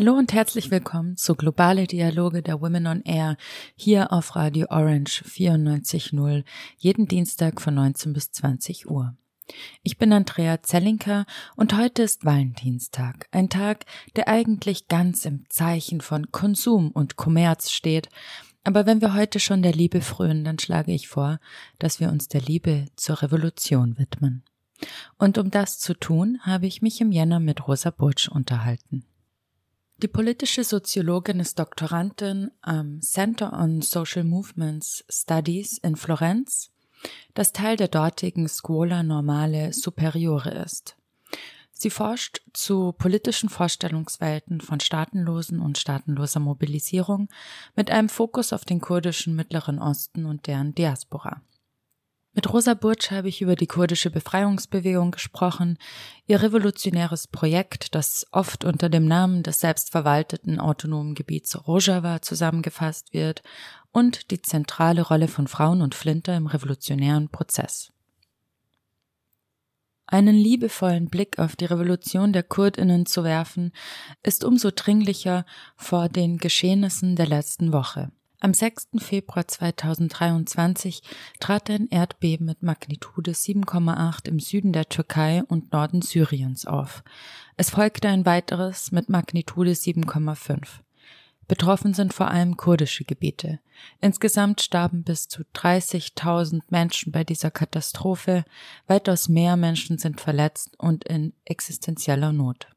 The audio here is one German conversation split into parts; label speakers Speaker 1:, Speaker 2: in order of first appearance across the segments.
Speaker 1: Hallo und herzlich willkommen zu Globale Dialoge der Women on Air hier auf Radio Orange 94.0 jeden Dienstag von 19 bis 20 Uhr. Ich bin Andrea Zellinker und heute ist Valentinstag, ein Tag, der eigentlich ganz im Zeichen von Konsum und Kommerz steht. Aber wenn wir heute schon der Liebe frönen, dann schlage ich vor, dass wir uns der Liebe zur Revolution widmen. Und um das zu tun, habe ich mich im Jänner mit Rosa Butsch unterhalten. Die politische Soziologin ist Doktorandin am Center on Social Movements Studies in Florenz, das Teil der dortigen Scuola Normale Superiore ist. Sie forscht zu politischen Vorstellungswelten von staatenlosen und staatenloser Mobilisierung mit einem Fokus auf den kurdischen Mittleren Osten und deren Diaspora. Mit Rosa Burtsch habe ich über die kurdische Befreiungsbewegung gesprochen, ihr revolutionäres Projekt, das oft unter dem Namen des selbstverwalteten autonomen Gebiets Rojava zusammengefasst wird, und die zentrale Rolle von Frauen und Flinter im revolutionären Prozess. Einen liebevollen Blick auf die Revolution der Kurdinnen zu werfen, ist umso dringlicher vor den Geschehnissen der letzten Woche. Am 6. Februar 2023 trat ein Erdbeben mit Magnitude 7,8 im Süden der Türkei und Norden Syriens auf. Es folgte ein weiteres mit Magnitude 7,5. Betroffen sind vor allem kurdische Gebiete. Insgesamt starben bis zu 30.000 Menschen bei dieser Katastrophe, weitaus mehr Menschen sind verletzt und in existenzieller Not.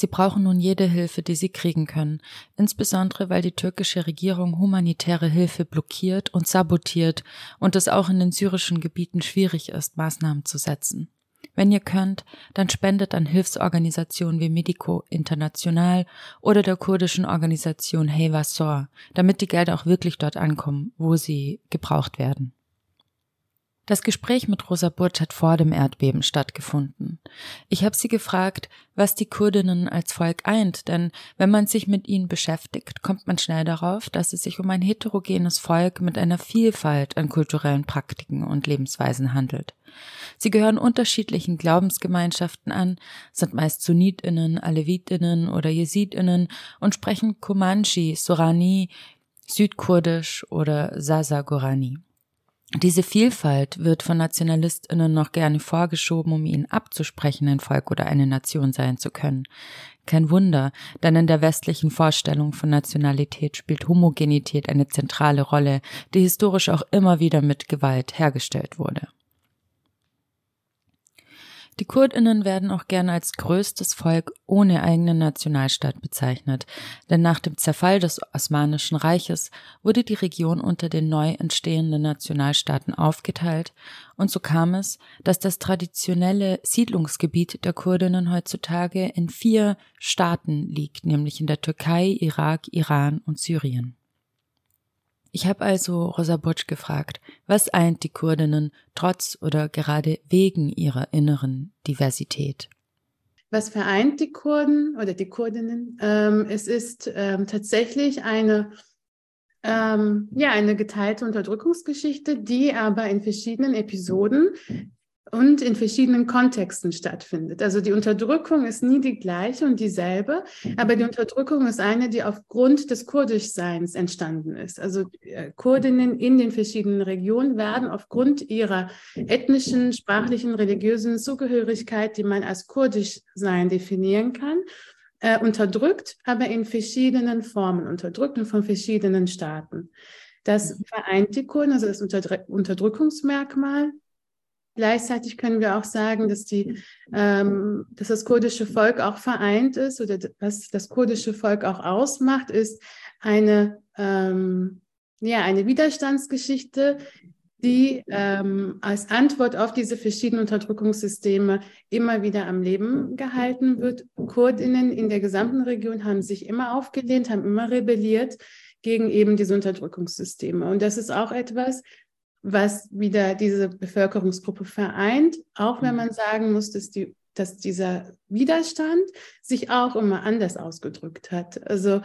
Speaker 1: Sie brauchen nun jede Hilfe, die sie kriegen können, insbesondere weil die türkische Regierung humanitäre Hilfe blockiert und sabotiert und es auch in den syrischen Gebieten schwierig ist, Maßnahmen zu setzen. Wenn ihr könnt, dann spendet an Hilfsorganisationen wie Medico International oder der kurdischen Organisation Heva Sor, damit die Gelder auch wirklich dort ankommen, wo sie gebraucht werden. Das Gespräch mit Rosa Burtsch hat vor dem Erdbeben stattgefunden. Ich habe sie gefragt, was die Kurdinnen als Volk eint, denn wenn man sich mit ihnen beschäftigt, kommt man schnell darauf, dass es sich um ein heterogenes Volk mit einer Vielfalt an kulturellen Praktiken und Lebensweisen handelt. Sie gehören unterschiedlichen Glaubensgemeinschaften an, sind meist Sunnitinnen, Alevitinnen oder Jesidinnen und sprechen Kumanji, Sorani, Südkurdisch oder Sasagorani. Diese Vielfalt wird von Nationalistinnen noch gerne vorgeschoben, um ihnen abzusprechen, ein Volk oder eine Nation sein zu können. Kein Wunder, denn in der westlichen Vorstellung von Nationalität spielt Homogenität eine zentrale Rolle, die historisch auch immer wieder mit Gewalt hergestellt wurde. Die Kurdinnen werden auch gerne als größtes Volk ohne eigenen Nationalstaat bezeichnet, denn nach dem Zerfall des Osmanischen Reiches wurde die Region unter den neu entstehenden Nationalstaaten aufgeteilt, und so kam es, dass das traditionelle Siedlungsgebiet der Kurdinnen heutzutage in vier Staaten liegt, nämlich in der Türkei, Irak, Iran und Syrien. Ich habe also Rosa Butsch gefragt, was eint die Kurdinnen trotz oder gerade wegen ihrer inneren Diversität?
Speaker 2: Was vereint die Kurden oder die Kurdinnen? Ähm, es ist ähm, tatsächlich eine, ähm, ja, eine geteilte Unterdrückungsgeschichte, die aber in verschiedenen Episoden und in verschiedenen Kontexten stattfindet. Also die Unterdrückung ist nie die gleiche und dieselbe, aber die Unterdrückung ist eine, die aufgrund des Kurdischseins entstanden ist. Also äh, Kurdinnen in den verschiedenen Regionen werden aufgrund ihrer ethnischen, sprachlichen, religiösen Zugehörigkeit, die man als Kurdischsein definieren kann, äh, unterdrückt, aber in verschiedenen Formen unterdrückt und von verschiedenen Staaten. Das vereint die Kurden, also das Unterdrückungsmerkmal Gleichzeitig können wir auch sagen, dass, die, ähm, dass das kurdische Volk auch vereint ist oder was das kurdische Volk auch ausmacht, ist eine, ähm, ja, eine Widerstandsgeschichte, die ähm, als Antwort auf diese verschiedenen Unterdrückungssysteme immer wieder am Leben gehalten wird. Kurdinnen in der gesamten Region haben sich immer aufgelehnt, haben immer rebelliert gegen eben diese Unterdrückungssysteme. Und das ist auch etwas, was wieder diese Bevölkerungsgruppe vereint, auch wenn man sagen muss, dass, die, dass dieser Widerstand sich auch immer anders ausgedrückt hat. Also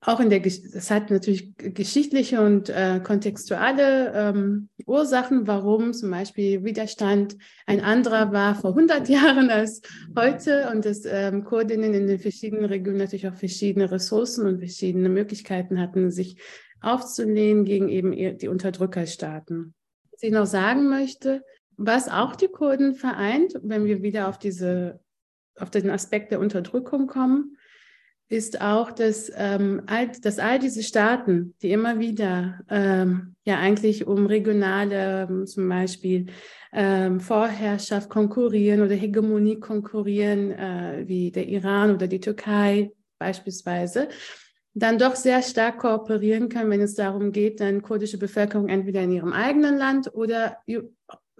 Speaker 2: auch in der, es hat natürlich geschichtliche und äh, kontextuale ähm, Ursachen, warum zum Beispiel Widerstand ein anderer war vor 100 Jahren als heute und dass ähm, Kurdinnen in den verschiedenen Regionen natürlich auch verschiedene Ressourcen und verschiedene Möglichkeiten hatten, sich aufzulehnen gegen eben die Unterdrückerstaaten. Was ich noch sagen möchte, was auch die Kurden vereint, wenn wir wieder auf diese auf den Aspekt der Unterdrückung kommen, ist auch, dass, ähm, all, dass all diese Staaten, die immer wieder ähm, ja eigentlich um regionale ähm, zum Beispiel ähm, Vorherrschaft konkurrieren oder Hegemonie konkurrieren, äh, wie der Iran oder die Türkei beispielsweise, dann doch sehr stark kooperieren können, wenn es darum geht, dann kurdische Bevölkerung entweder in ihrem eigenen Land oder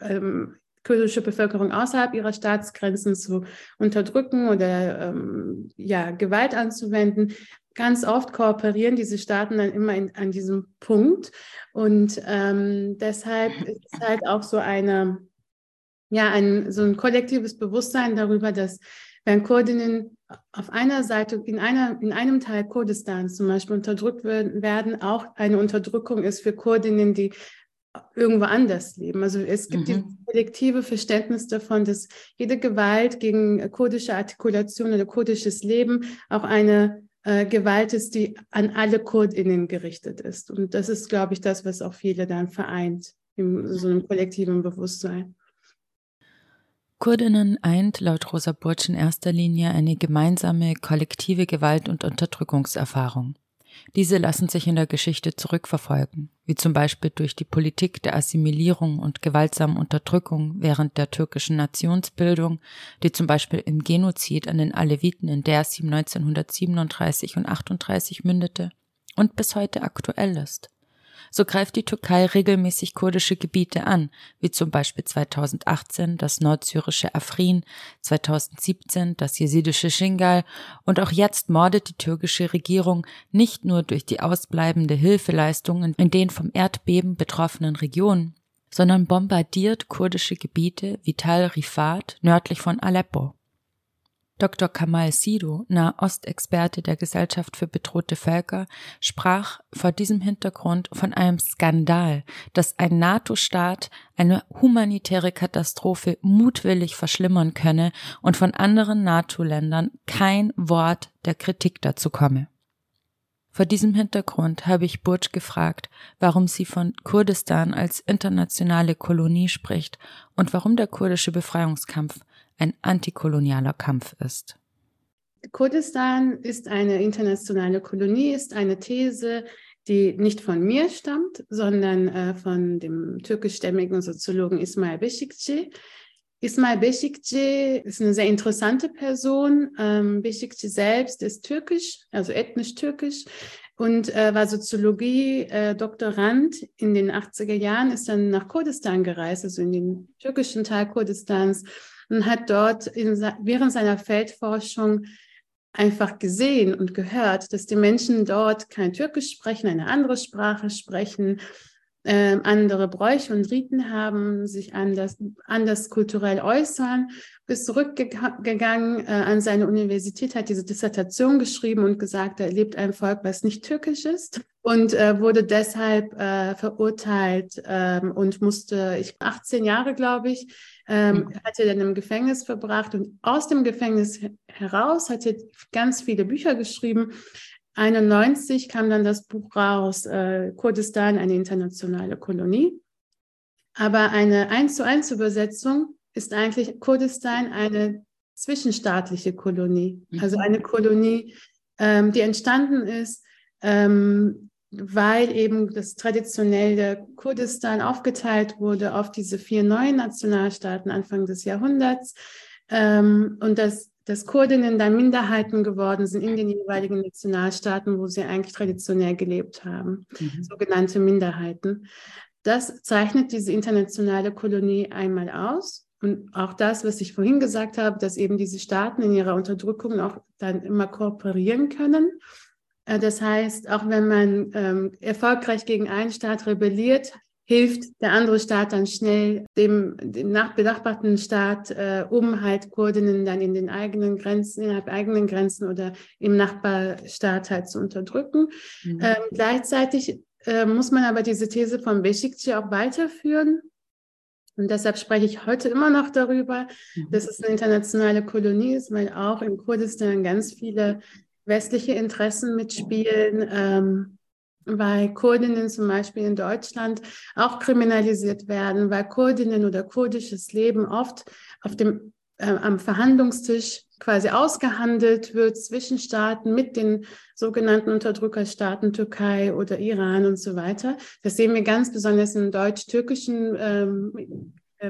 Speaker 2: ähm, kurdische Bevölkerung außerhalb ihrer Staatsgrenzen zu unterdrücken oder ähm, ja, Gewalt anzuwenden. Ganz oft kooperieren diese Staaten dann immer in, an diesem Punkt. Und ähm, deshalb ist es halt auch so eine, ja, ein, so ein kollektives Bewusstsein darüber, dass wenn Kurdinnen auf einer Seite, in, einer, in einem Teil Kurdistans zum Beispiel unterdrückt werden, auch eine Unterdrückung ist für Kurdinnen, die irgendwo anders leben. Also es gibt mhm. dieses kollektive Verständnis davon, dass jede Gewalt gegen kurdische Artikulation oder kurdisches Leben auch eine äh, Gewalt ist, die an alle KurdInnen gerichtet ist. Und das ist, glaube ich, das, was auch viele dann vereint, in so einem kollektiven Bewusstsein.
Speaker 1: Kurdinnen eint laut Rosa Burtsch in erster Linie eine gemeinsame kollektive Gewalt- und Unterdrückungserfahrung. Diese lassen sich in der Geschichte zurückverfolgen, wie zum Beispiel durch die Politik der Assimilierung und gewaltsamen Unterdrückung während der türkischen Nationsbildung, die zum Beispiel im Genozid an den Aleviten in Dersim 1937 und 38 mündete und bis heute aktuell ist. So greift die Türkei regelmäßig kurdische Gebiete an, wie zum Beispiel 2018 das nordsyrische Afrin, 2017 das jesidische Shingal und auch jetzt mordet die türkische Regierung nicht nur durch die ausbleibende Hilfeleistungen in den vom Erdbeben betroffenen Regionen, sondern bombardiert kurdische Gebiete wie Tal Rifat nördlich von Aleppo. Dr. Kamal Sido, Nahostexperte der Gesellschaft für bedrohte Völker, sprach vor diesem Hintergrund von einem Skandal, dass ein NATO-Staat eine humanitäre Katastrophe mutwillig verschlimmern könne und von anderen NATO-Ländern kein Wort der Kritik dazu komme. Vor diesem Hintergrund habe ich Burj gefragt, warum sie von Kurdistan als internationale Kolonie spricht und warum der kurdische Befreiungskampf ein antikolonialer Kampf ist.
Speaker 2: Kurdistan ist eine internationale Kolonie, ist eine These, die nicht von mir stammt, sondern äh, von dem türkischstämmigen Soziologen Ismail Beşikçi. Ismail Beşikçi ist eine sehr interessante Person. Ähm, Beşikçi selbst ist türkisch, also ethnisch türkisch und äh, war Soziologie-Doktorand äh, in den 80er Jahren, ist dann nach Kurdistan gereist, also in den türkischen Teil Kurdistans und hat dort in, während seiner Feldforschung einfach gesehen und gehört, dass die Menschen dort kein Türkisch sprechen, eine andere Sprache sprechen, äh, andere Bräuche und Riten haben, sich anders, anders kulturell äußern, ist zurückgegangen äh, an seine Universität, hat diese Dissertation geschrieben und gesagt, er lebt ein Volk, was nicht türkisch ist und äh, wurde deshalb äh, verurteilt ähm, und musste, ich 18 Jahre, glaube ich, ähm, mhm. hat er dann im Gefängnis verbracht und aus dem Gefängnis heraus hat er ganz viele Bücher geschrieben. 91 kam dann das Buch raus, äh, Kurdistan, eine internationale Kolonie. Aber eine eins zu eins Übersetzung ist eigentlich Kurdistan eine zwischenstaatliche Kolonie, mhm. also eine Kolonie, ähm, die entstanden ist ähm, weil eben das traditionelle Kurdistan aufgeteilt wurde auf diese vier neuen Nationalstaaten Anfang des Jahrhunderts ähm, und dass, dass Kurdinnen dann Minderheiten geworden sind in den jeweiligen Nationalstaaten, wo sie eigentlich traditionell gelebt haben, mhm. sogenannte Minderheiten. das zeichnet diese internationale Kolonie einmal aus. Und auch das, was ich vorhin gesagt habe, dass eben diese Staaten in ihrer Unterdrückung auch dann immer kooperieren können. Äh, das heißt, auch wenn man ähm, erfolgreich gegen einen Staat rebelliert, hilft der andere Staat dann schnell dem, dem benachbarten Staat, äh, um halt Kurdinnen dann in den eigenen Grenzen, innerhalb eigenen Grenzen oder im Nachbarstaat halt zu unterdrücken. Mhm. Ähm, gleichzeitig äh, muss man aber diese These von Besikci auch weiterführen. Und deshalb spreche ich heute immer noch darüber, mhm. dass es eine internationale Kolonie ist, weil auch in Kurdistan ganz viele westliche Interessen mitspielen. Ähm, weil Kurdinnen zum Beispiel in Deutschland auch kriminalisiert werden, weil Kurdinnen oder kurdisches Leben oft auf dem, äh, am Verhandlungstisch quasi ausgehandelt wird zwischen Staaten mit den sogenannten Unterdrückerstaaten Türkei oder Iran und so weiter. Das sehen wir ganz besonders im deutsch-türkischen ähm, äh,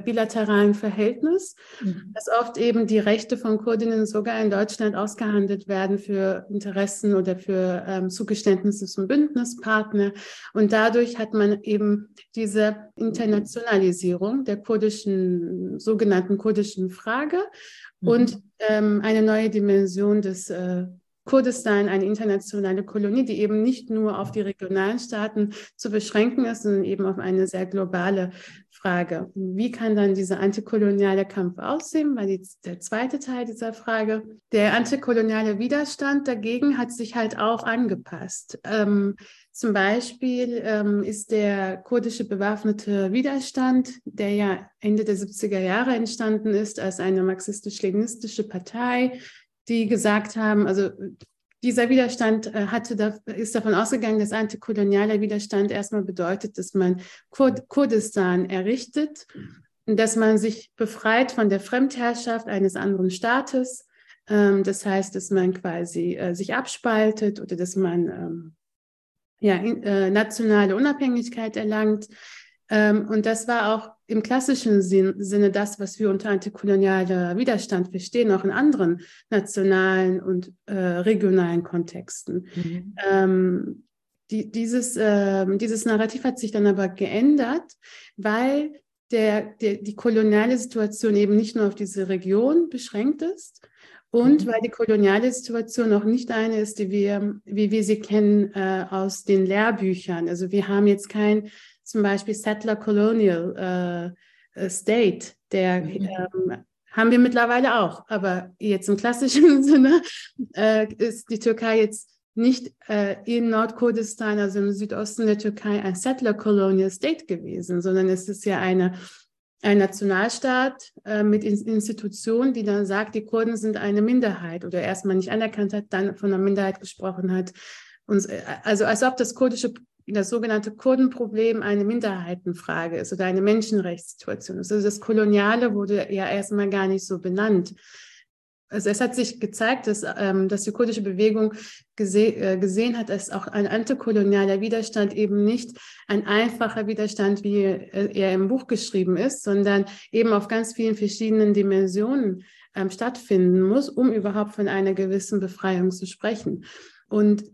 Speaker 2: bilateralen Verhältnis, mhm. dass oft eben die Rechte von Kurdinnen sogar in Deutschland ausgehandelt werden für Interessen oder für ähm, Zugeständnisse zum Bündnispartner. Und dadurch hat man eben diese Internationalisierung der kurdischen, sogenannten kurdischen Frage mhm. und ähm, eine neue Dimension des äh, Kurdistan eine internationale Kolonie, die eben nicht nur auf die regionalen Staaten zu beschränken ist, sondern eben auf eine sehr globale Frage. Wie kann dann dieser antikoloniale Kampf aussehen? War die, der zweite Teil dieser Frage. Der antikoloniale Widerstand dagegen hat sich halt auch angepasst. Ähm, zum Beispiel ähm, ist der kurdische bewaffnete Widerstand, der ja Ende der 70er Jahre entstanden ist als eine marxistisch-leninistische Partei, die gesagt haben, also dieser Widerstand äh, hatte ist davon ausgegangen, dass antikolonialer Widerstand erstmal bedeutet, dass man Kur Kurdistan errichtet dass man sich befreit von der Fremdherrschaft eines anderen Staates. Ähm, das heißt, dass man quasi äh, sich abspaltet oder dass man ähm, ja, äh, nationale Unabhängigkeit erlangt. Ähm, und das war auch im klassischen Sinn, Sinne das, was wir unter antikolonialer Widerstand verstehen, auch in anderen nationalen und äh, regionalen Kontexten. Mhm. Ähm, die, dieses, äh, dieses Narrativ hat sich dann aber geändert, weil der, der, die koloniale Situation eben nicht nur auf diese Region beschränkt ist, und mhm. weil die koloniale Situation auch nicht eine ist, die wir, wie wir sie kennen äh, aus den Lehrbüchern. Also wir haben jetzt kein zum Beispiel Settler Colonial äh, äh, State, der mhm. ähm, haben wir mittlerweile auch. Aber jetzt im klassischen Sinne äh, ist die Türkei jetzt nicht äh, in Nordkurdistan, also im Südosten der Türkei, ein Settler Colonial State gewesen, sondern es ist ja eine, ein Nationalstaat äh, mit Institutionen, die dann sagt, die Kurden sind eine Minderheit oder erstmal nicht anerkannt hat, dann von einer Minderheit gesprochen hat. Und, äh, also als ob das kurdische das sogenannte Kurdenproblem eine Minderheitenfrage ist oder eine Menschenrechtssituation ist. Also das Koloniale wurde ja erstmal gar nicht so benannt. Also es hat sich gezeigt, dass, ähm, dass die kurdische Bewegung gese äh, gesehen hat, dass auch ein antikolonialer Widerstand eben nicht ein einfacher Widerstand, wie er im Buch geschrieben ist, sondern eben auf ganz vielen verschiedenen Dimensionen ähm, stattfinden muss, um überhaupt von einer gewissen Befreiung zu sprechen. Und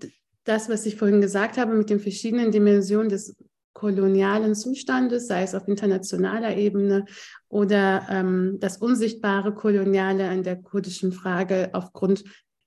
Speaker 2: das, was ich vorhin gesagt habe, mit den verschiedenen Dimensionen des kolonialen Zustandes, sei es auf internationaler Ebene oder ähm, das unsichtbare Koloniale an der kurdischen Frage aufgrund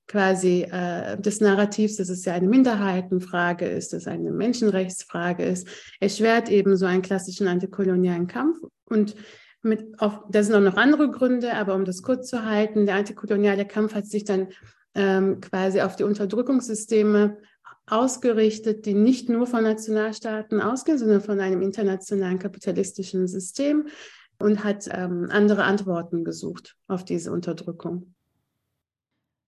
Speaker 2: quasi äh, des Narrativs, dass es ja eine Minderheitenfrage ist, dass es eine Menschenrechtsfrage ist, erschwert eben so einen klassischen antikolonialen Kampf. Und mit, auf, da sind auch noch andere Gründe, aber um das kurz zu halten, der antikoloniale Kampf hat sich dann ähm, quasi auf die Unterdrückungssysteme ausgerichtet, die nicht nur von Nationalstaaten ausgehen, sondern von einem internationalen kapitalistischen System und hat ähm, andere Antworten gesucht auf diese Unterdrückung.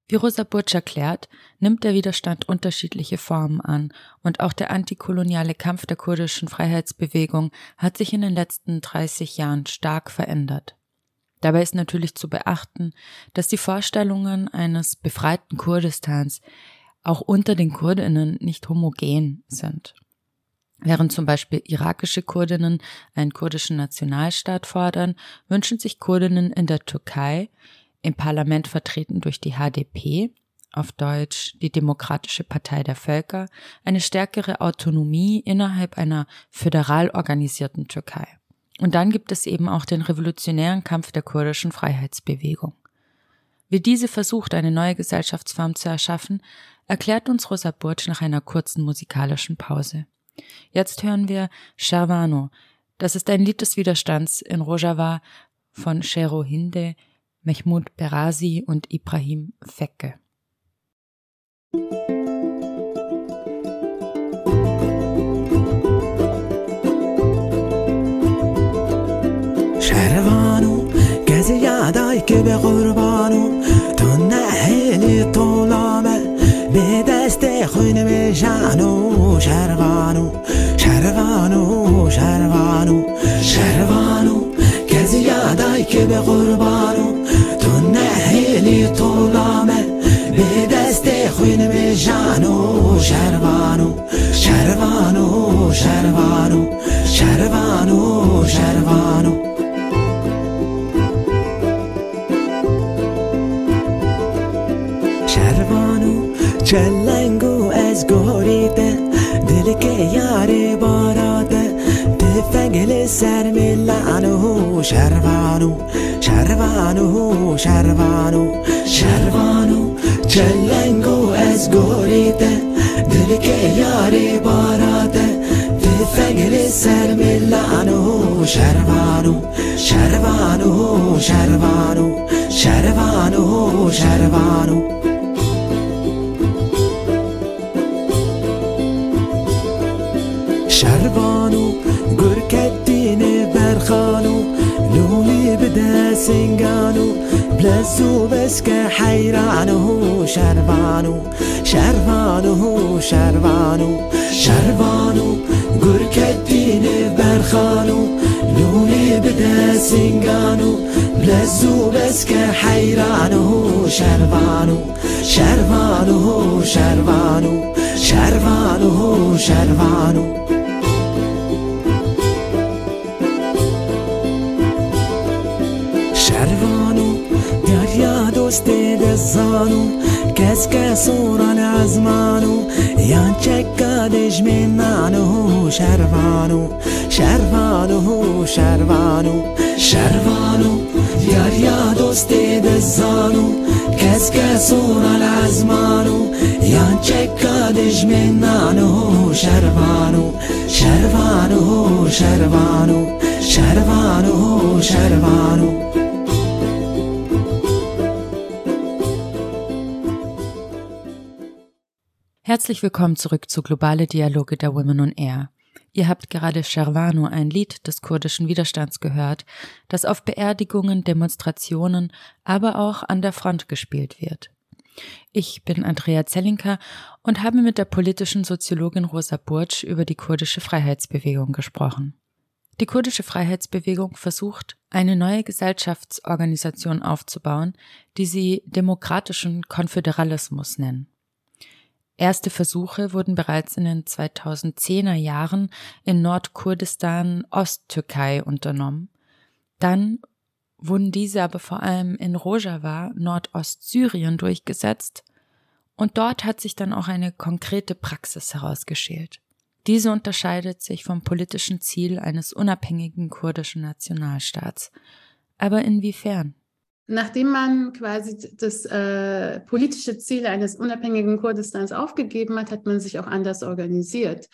Speaker 1: Wie Rosa Burtsch erklärt, nimmt der Widerstand unterschiedliche Formen an und auch der antikoloniale Kampf der kurdischen Freiheitsbewegung hat sich in den letzten 30 Jahren stark verändert. Dabei ist natürlich zu beachten, dass die Vorstellungen eines befreiten Kurdistans auch unter den Kurdinnen nicht homogen sind. Während zum Beispiel irakische Kurdinnen einen kurdischen Nationalstaat fordern, wünschen sich Kurdinnen in der Türkei, im Parlament vertreten durch die HDP, auf Deutsch die Demokratische Partei der Völker, eine stärkere Autonomie innerhalb einer föderal organisierten Türkei. Und dann gibt es eben auch den revolutionären Kampf der kurdischen Freiheitsbewegung. Wie diese versucht, eine neue Gesellschaftsform zu erschaffen, erklärt uns Rosa Burtsch nach einer kurzen musikalischen Pause. Jetzt hören wir Sharvano. Das ist ein Lied des Widerstands in Rojava von Shero Hinde, Mehmoud Berazi und Ibrahim Fekke.
Speaker 3: شهروانو کسی یادای که به قربانو جانو شروانو شروانو شروانو شروانو که زیادای که به قربانو تو نهیلی طولامه به دست خوین به شعنو شروانو شروانو شروانو شروانو شرقانو. چلنگو از سرملانه شربانو شربانو شربانو شربانو چلنگو از گوریده دل که یاری باراده تفنگل سرملانه شربانو شربانو شربانو شربانو شربانو بلزو بس حيرانو شربانو شربانو شربانو شربانو گرکتین برخانو لولي بدا سنگانو بلزو بس حيرانو شربانو شربانو شربانو شربانو شربانو. دزانو کس کسوران عزمانو یان چکادش منانو شروانو شروانو شروانو شروانو دریا دوست دزانو کس کسوران عزمانو یان چکادش منانو شروانو شروانو شروانو شروانو شروانو
Speaker 1: Herzlich willkommen zurück zu Globale Dialoge der Women on Air. Ihr habt gerade Sherwano, ein Lied des kurdischen Widerstands gehört, das auf Beerdigungen, Demonstrationen, aber auch an der Front gespielt wird. Ich bin Andrea Zellinker und habe mit der politischen Soziologin Rosa Burtsch über die kurdische Freiheitsbewegung gesprochen. Die kurdische Freiheitsbewegung versucht, eine neue Gesellschaftsorganisation aufzubauen, die sie demokratischen Konföderalismus nennen. Erste Versuche wurden bereits in den 2010er Jahren in Nordkurdistan, Osttürkei unternommen. Dann wurden diese aber vor allem in Rojava, Nordostsyrien durchgesetzt und dort hat sich dann auch eine konkrete Praxis herausgeschält. Diese unterscheidet sich vom politischen Ziel eines unabhängigen kurdischen Nationalstaats. Aber inwiefern?
Speaker 2: Nachdem man quasi das äh, politische Ziel eines unabhängigen Kurdistans aufgegeben hat, hat man sich auch anders organisiert.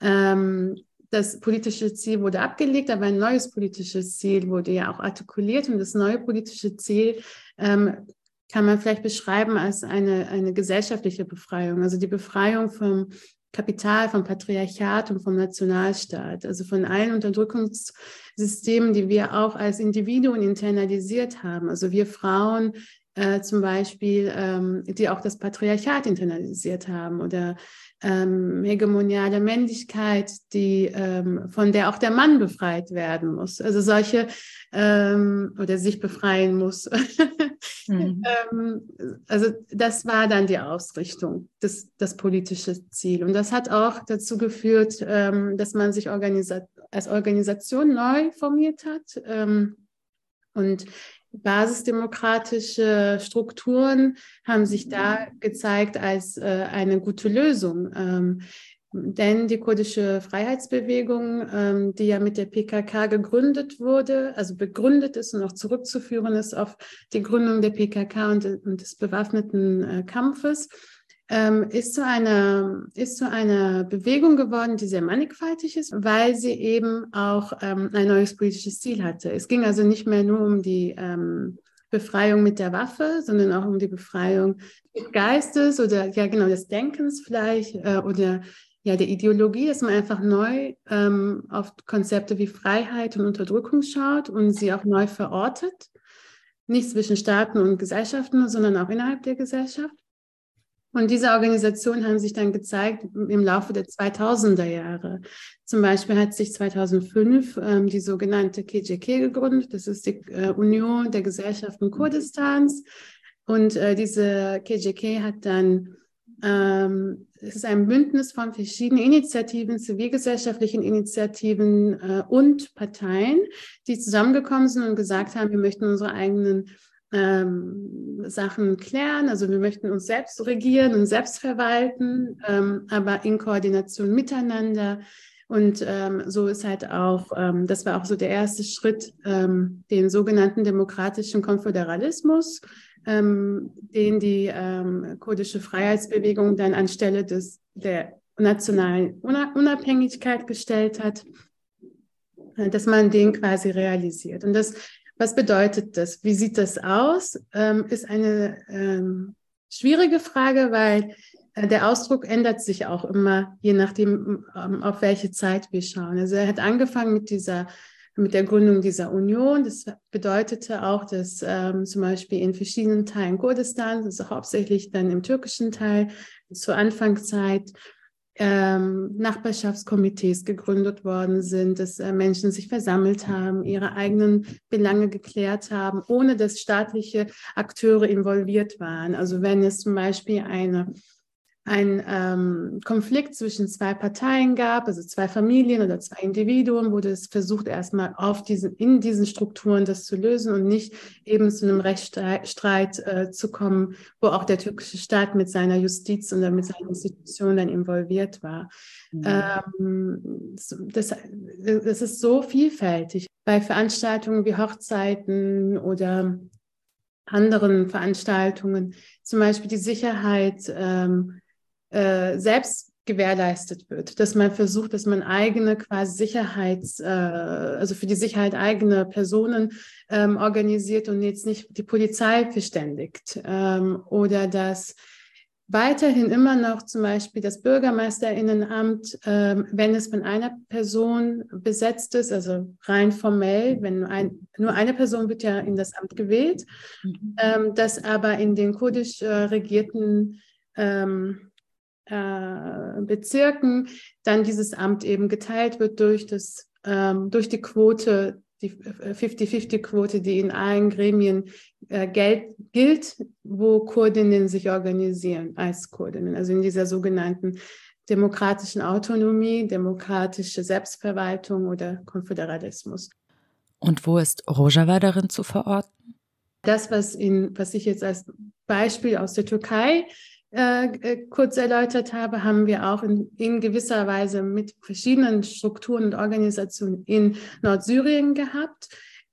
Speaker 2: Ähm, das politische Ziel wurde abgelegt, aber ein neues politisches Ziel wurde ja auch artikuliert. Und das neue politische Ziel ähm, kann man vielleicht beschreiben als eine, eine gesellschaftliche Befreiung, also die Befreiung vom Kapital, vom Patriarchat und vom Nationalstaat, also von allen Unterdrückungssystemen, die wir auch als Individuen internalisiert haben. Also wir Frauen äh, zum Beispiel, ähm, die auch das Patriarchat internalisiert haben oder ähm, hegemoniale Männlichkeit, die, ähm, von der auch der Mann befreit werden muss. Also solche ähm, oder sich befreien muss. mhm. ähm, also das war dann die Ausrichtung, das, das politische Ziel. Und das hat auch dazu geführt, ähm, dass man sich organisa als Organisation neu formiert hat. Ähm, und basisdemokratische Strukturen haben sich da gezeigt als äh, eine gute Lösung. Ähm, denn die kurdische Freiheitsbewegung, ähm, die ja mit der PKK gegründet wurde, also begründet ist und auch zurückzuführen ist auf die Gründung der PKK und, und des bewaffneten äh, Kampfes, ähm, ist, zu einer, ist zu einer Bewegung geworden, die sehr mannigfaltig ist, weil sie eben auch ähm, ein neues politisches Ziel hatte. Es ging also nicht mehr nur um die ähm, Befreiung mit der Waffe, sondern auch um die Befreiung des Geistes oder ja genau des Denkens vielleicht äh, oder ja, der Ideologie, dass man einfach neu ähm, auf Konzepte wie Freiheit und Unterdrückung schaut und sie auch neu verortet. Nicht zwischen Staaten und Gesellschaften, sondern auch innerhalb der Gesellschaft. Und diese Organisationen haben sich dann gezeigt im Laufe der 2000er Jahre. Zum Beispiel hat sich 2005 ähm, die sogenannte KJK gegründet. Das ist die äh, Union der Gesellschaften Kurdistans. Und äh, diese KJK hat dann ähm, es ist ein Bündnis von verschiedenen Initiativen, zivilgesellschaftlichen Initiativen äh, und Parteien, die zusammengekommen sind und gesagt haben, wir möchten unsere eigenen ähm, Sachen klären. Also wir möchten uns selbst regieren und selbst verwalten, ähm, aber in Koordination miteinander. Und ähm, so ist halt auch, ähm, das war auch so der erste Schritt, ähm, den sogenannten demokratischen Konföderalismus ähm, den die kurdische Freiheitsbewegung dann anstelle des, der nationalen Unabhängigkeit gestellt hat, äh, dass man den quasi realisiert. Und das, was bedeutet das? Wie sieht das aus? Ähm, ist eine ähm, schwierige Frage, weil äh, der Ausdruck ändert sich auch immer, je nachdem, ähm, auf welche Zeit wir schauen. Also er hat angefangen mit dieser mit der Gründung dieser Union. Das bedeutete auch, dass ähm, zum Beispiel in verschiedenen Teilen Kurdistans, also hauptsächlich dann im türkischen Teil, zur Anfangszeit ähm, Nachbarschaftskomitees gegründet worden sind, dass äh, Menschen sich versammelt haben, ihre eigenen Belange geklärt haben, ohne dass staatliche Akteure involviert waren. Also wenn es zum Beispiel eine ein ähm, Konflikt zwischen zwei Parteien gab, also zwei Familien oder zwei Individuen, wurde es versucht, erstmal auf diesen, in diesen Strukturen das zu lösen und nicht eben zu einem Rechtsstreit äh, zu kommen, wo auch der türkische Staat mit seiner Justiz und mit seinen Institutionen dann involviert war. Mhm. Ähm, das, das ist so vielfältig. Bei Veranstaltungen wie Hochzeiten oder anderen Veranstaltungen, zum Beispiel die Sicherheit, ähm, äh, selbst gewährleistet wird, dass man versucht, dass man eigene quasi Sicherheits, äh, also für die Sicherheit eigene Personen ähm, organisiert und jetzt nicht die Polizei verständigt ähm, oder dass weiterhin immer noch zum Beispiel das Bürgermeisterinnenamt, ähm, wenn es von einer Person besetzt ist, also rein formell, wenn ein, nur eine Person wird ja in das Amt gewählt, mhm. ähm, dass aber in den kurdisch äh, regierten ähm, äh, Bezirken dann dieses Amt eben geteilt wird durch, das, ähm, durch die Quote, die 50-50-Quote, die in allen Gremien äh, Geld, gilt, wo Kurdinnen sich organisieren als Kurdinnen, also in dieser sogenannten demokratischen Autonomie, demokratische Selbstverwaltung oder Konföderalismus.
Speaker 1: Und wo ist Rojava darin zu verorten?
Speaker 2: Das, was, in, was ich jetzt als Beispiel aus der Türkei äh, äh, kurz erläutert habe, haben wir auch in, in, gewisser Weise mit verschiedenen Strukturen und Organisationen in Nordsyrien gehabt,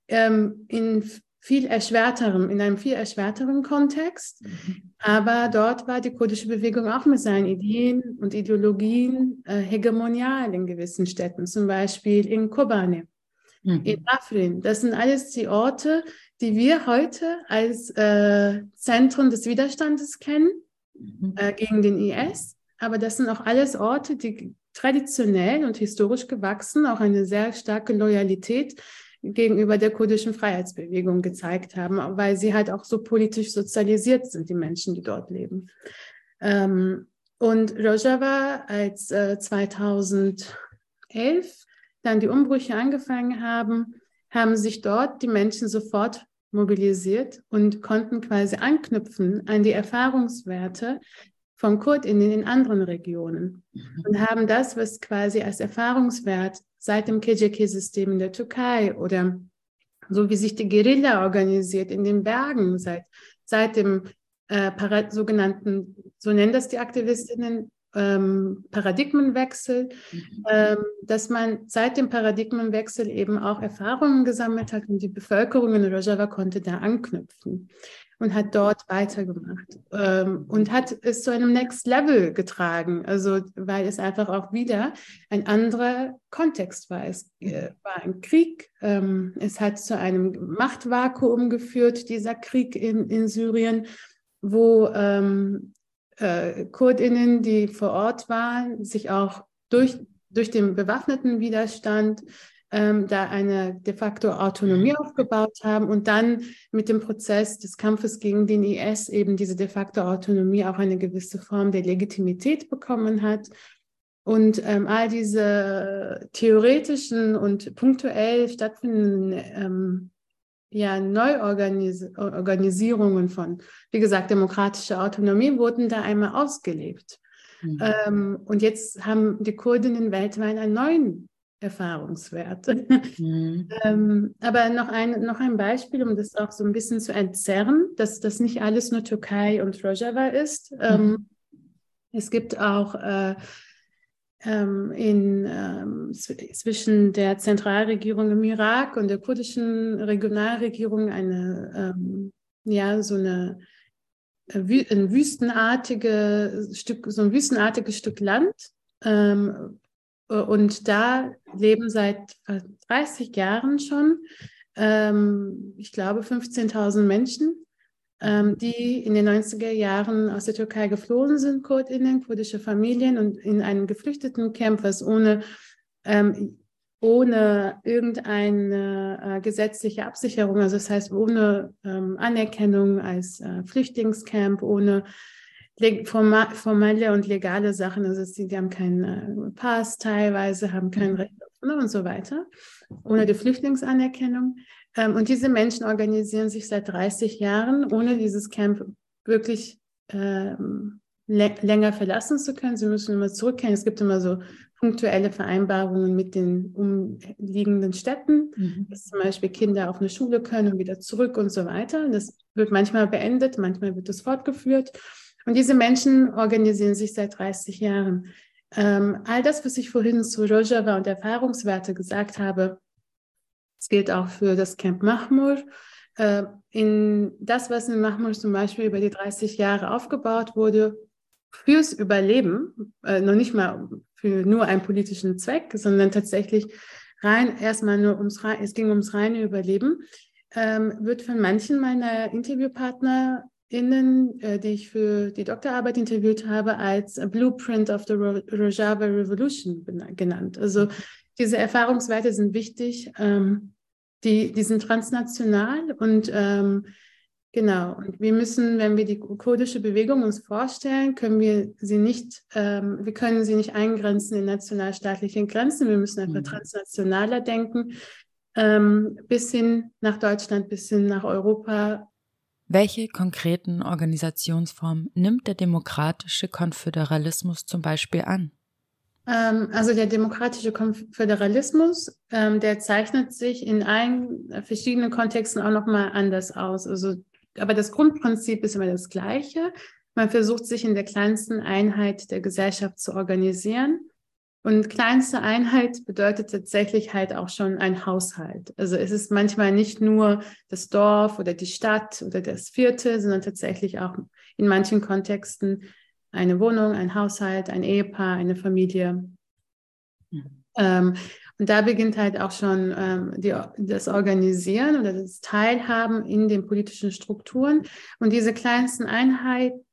Speaker 2: ähm, in viel erschwerterem, in einem viel erschwerteren Kontext. Mhm. Aber dort war die kurdische Bewegung auch mit seinen Ideen und Ideologien äh, hegemonial in gewissen Städten, zum Beispiel in Kobane, mhm. in Afrin. Das sind alles die Orte, die wir heute als äh, Zentren des Widerstandes kennen. Äh, gegen den IS. Aber das sind auch alles Orte, die traditionell und historisch gewachsen auch eine sehr starke Loyalität gegenüber der kurdischen Freiheitsbewegung gezeigt haben, weil sie halt auch so politisch sozialisiert sind, die Menschen, die dort leben. Ähm, und Rojava, als äh, 2011 dann die Umbrüche angefangen haben, haben sich dort die Menschen sofort mobilisiert und konnten quasi anknüpfen an die Erfahrungswerte von KurdInnen in anderen Regionen mhm. und haben das, was quasi als Erfahrungswert seit dem KJK-System in der Türkei oder so wie sich die Guerilla organisiert in den Bergen seit, seit dem äh, sogenannten, so nennen das die Aktivistinnen, ähm, Paradigmenwechsel, mhm. ähm, dass man seit dem Paradigmenwechsel eben auch Erfahrungen gesammelt hat und die Bevölkerung in Rojava konnte da anknüpfen und hat dort weitergemacht ähm, und hat es zu einem Next Level getragen, also weil es einfach auch wieder ein anderer Kontext war. Es äh, war ein Krieg, ähm, es hat zu einem Machtvakuum geführt, dieser Krieg in, in Syrien, wo ähm, äh, Kurdinnen, die vor Ort waren, sich auch durch, durch den bewaffneten Widerstand ähm, da eine de facto Autonomie aufgebaut haben und dann mit dem Prozess des Kampfes gegen den IS eben diese de facto Autonomie auch eine gewisse Form der Legitimität bekommen hat. Und ähm, all diese theoretischen und punktuell stattfindenden ähm, ja, Neuorganisierungen von, wie gesagt, demokratischer Autonomie wurden da einmal ausgelebt. Mhm. Ähm, und jetzt haben die Kurdinnen weltweit einen neuen Erfahrungswert. Mhm. ähm, aber noch ein, noch ein Beispiel, um das auch so ein bisschen zu entzerren, dass das nicht alles nur Türkei und Rojava ist. Ähm, mhm. es gibt auch äh, in, ähm, zwischen der Zentralregierung im Irak und der kurdischen Regionalregierung eine, ähm, ja, so eine äh, ein wüstenartige Stück, so ein wüstenartiges Stück Land. Ähm, und da leben seit 30 Jahren schon, ähm, ich glaube, 15.000 Menschen ähm, die in den 90er Jahren aus der Türkei geflohen sind, Kurdinnen, kurdische Familien und in einem geflüchteten Camp, was ohne, ähm, ohne irgendeine äh, gesetzliche Absicherung, also das heißt ohne ähm, Anerkennung als äh, Flüchtlingscamp, ohne formelle und legale Sachen, also sie die haben keinen äh, Pass teilweise, haben kein Recht auf und so weiter, ohne die Flüchtlingsanerkennung. Ähm, und diese Menschen organisieren sich seit 30 Jahren, ohne dieses Camp wirklich ähm, länger verlassen zu können. Sie müssen immer zurückkehren. Es gibt immer so punktuelle Vereinbarungen mit den umliegenden Städten, mhm. dass zum Beispiel Kinder auf eine Schule können und wieder zurück und so weiter. Das wird manchmal beendet, manchmal wird es fortgeführt. Und diese Menschen organisieren sich seit 30 Jahren. Ähm, all das, was ich vorhin zu Rojava und Erfahrungswerte gesagt habe, das gilt auch für das Camp Mahmur. Äh, in das, was in Mahmur zum Beispiel über die 30 Jahre aufgebaut wurde, fürs Überleben, äh, noch nicht mal für nur einen politischen Zweck, sondern tatsächlich rein erstmal nur ums es ging ums reine Überleben, ähm, wird von manchen meiner InterviewpartnerInnen, äh, die ich für die Doktorarbeit interviewt habe, als Blueprint of the Rojava Revolution genannt. Also diese Erfahrungswerte sind wichtig. Ähm, die, die sind transnational und ähm, genau. Und wir müssen, wenn wir die kurdische Bewegung uns vorstellen, können wir sie nicht, ähm, wir können sie nicht eingrenzen in nationalstaatlichen Grenzen. Wir müssen einfach mhm. transnationaler denken, ähm, bis hin nach Deutschland, bis hin nach Europa.
Speaker 1: Welche konkreten Organisationsformen nimmt der demokratische Konföderalismus zum Beispiel an?
Speaker 2: Ähm, also der demokratische Konföderalismus, ähm, der zeichnet sich in allen verschiedenen Kontexten auch nochmal anders aus. Also, aber das Grundprinzip ist immer das gleiche. Man versucht sich in der kleinsten Einheit der Gesellschaft zu organisieren. Und kleinste Einheit bedeutet tatsächlich halt auch schon ein Haushalt. Also es ist manchmal nicht nur das Dorf oder die Stadt oder das Vierte, sondern tatsächlich auch in manchen Kontexten eine Wohnung, ein Haushalt, ein Ehepaar, eine Familie. Ähm, und da beginnt halt auch schon ähm, die, das Organisieren oder das Teilhaben in den politischen Strukturen. Und diese kleinsten Einheiten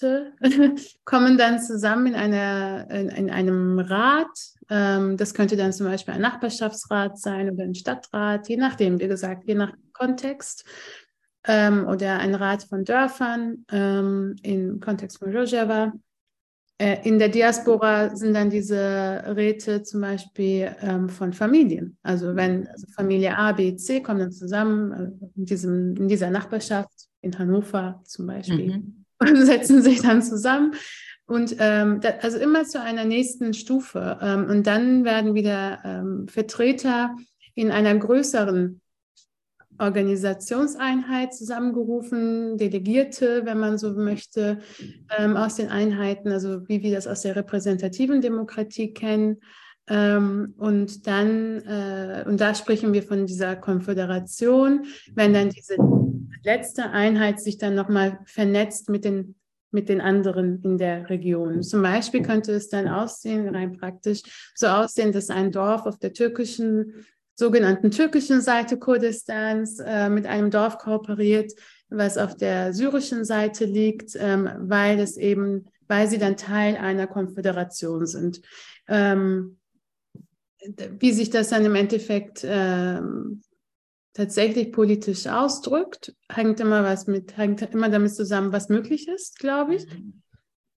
Speaker 2: kommen dann zusammen in, einer, in, in einem Rat. Ähm, das könnte dann zum Beispiel ein Nachbarschaftsrat sein oder ein Stadtrat, je nachdem, wie gesagt, je nach Kontext ähm, oder ein Rat von Dörfern ähm, im Kontext von Rojava. Äh, in der Diaspora sind dann diese Räte zum Beispiel ähm, von Familien. Also wenn also Familie A, B, C kommen dann zusammen äh, in, diesem, in dieser Nachbarschaft, in Hannover zum Beispiel, mhm. und setzen sich dann zusammen. Und ähm, da, also immer zu einer nächsten Stufe. Ähm, und dann werden wieder ähm, Vertreter in einer größeren Organisationseinheit zusammengerufen, Delegierte, wenn man so möchte, ähm, aus den Einheiten, also wie wir das aus der repräsentativen Demokratie kennen. Ähm, und dann, äh, und da sprechen wir von dieser Konföderation, wenn dann diese letzte Einheit sich dann nochmal vernetzt mit den, mit den anderen in der Region. Zum Beispiel könnte es dann aussehen, rein praktisch, so aussehen, dass ein Dorf auf der türkischen sogenannten türkischen Seite Kurdistans äh, mit einem Dorf kooperiert, was auf der syrischen Seite liegt, ähm, weil es eben, weil sie dann Teil einer Konföderation sind. Ähm, wie sich das dann im Endeffekt ähm, tatsächlich politisch ausdrückt, hängt immer was mit, hängt immer damit zusammen, was möglich ist, glaube ich. Mhm.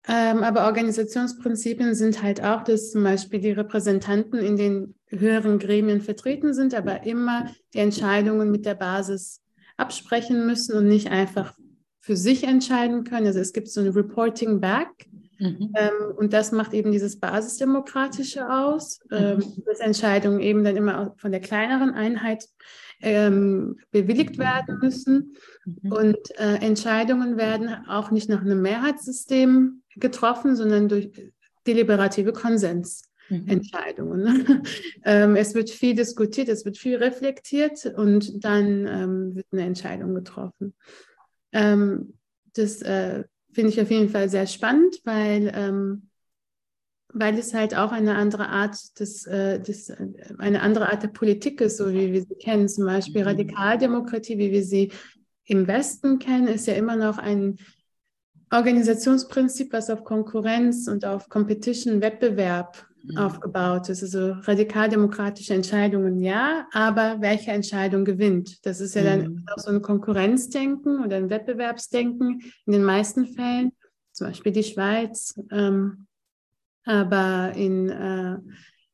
Speaker 2: Ähm, aber Organisationsprinzipien sind halt auch, dass zum Beispiel die Repräsentanten in den höheren Gremien vertreten sind, aber immer die Entscheidungen mit der Basis absprechen müssen und nicht einfach für sich entscheiden können. Also es gibt so ein Reporting Back. Mhm. Ähm, und das macht eben dieses Basisdemokratische aus, ähm, mhm. dass Entscheidungen eben dann immer von der kleineren Einheit ähm, bewilligt werden müssen. Mhm. Und äh, Entscheidungen werden auch nicht nach einem Mehrheitssystem getroffen, sondern durch deliberative Konsensentscheidungen. Mhm. ähm, es wird viel diskutiert, es wird viel reflektiert und dann ähm, wird eine Entscheidung getroffen. Ähm, das äh, finde ich auf jeden Fall sehr spannend, weil, ähm, weil es halt auch eine andere Art des, äh, des, äh, eine andere Art der Politik ist, so wie wir sie kennen. Zum Beispiel mhm. Radikaldemokratie, wie wir sie im Westen kennen, ist ja immer noch ein Organisationsprinzip, was auf Konkurrenz und auf Competition, Wettbewerb mhm. aufgebaut ist. Also radikaldemokratische Entscheidungen ja, aber welche Entscheidung gewinnt? Das ist ja dann mhm. auch so ein Konkurrenzdenken oder ein Wettbewerbsdenken in den meisten Fällen, zum Beispiel die Schweiz. Ähm, aber in, äh,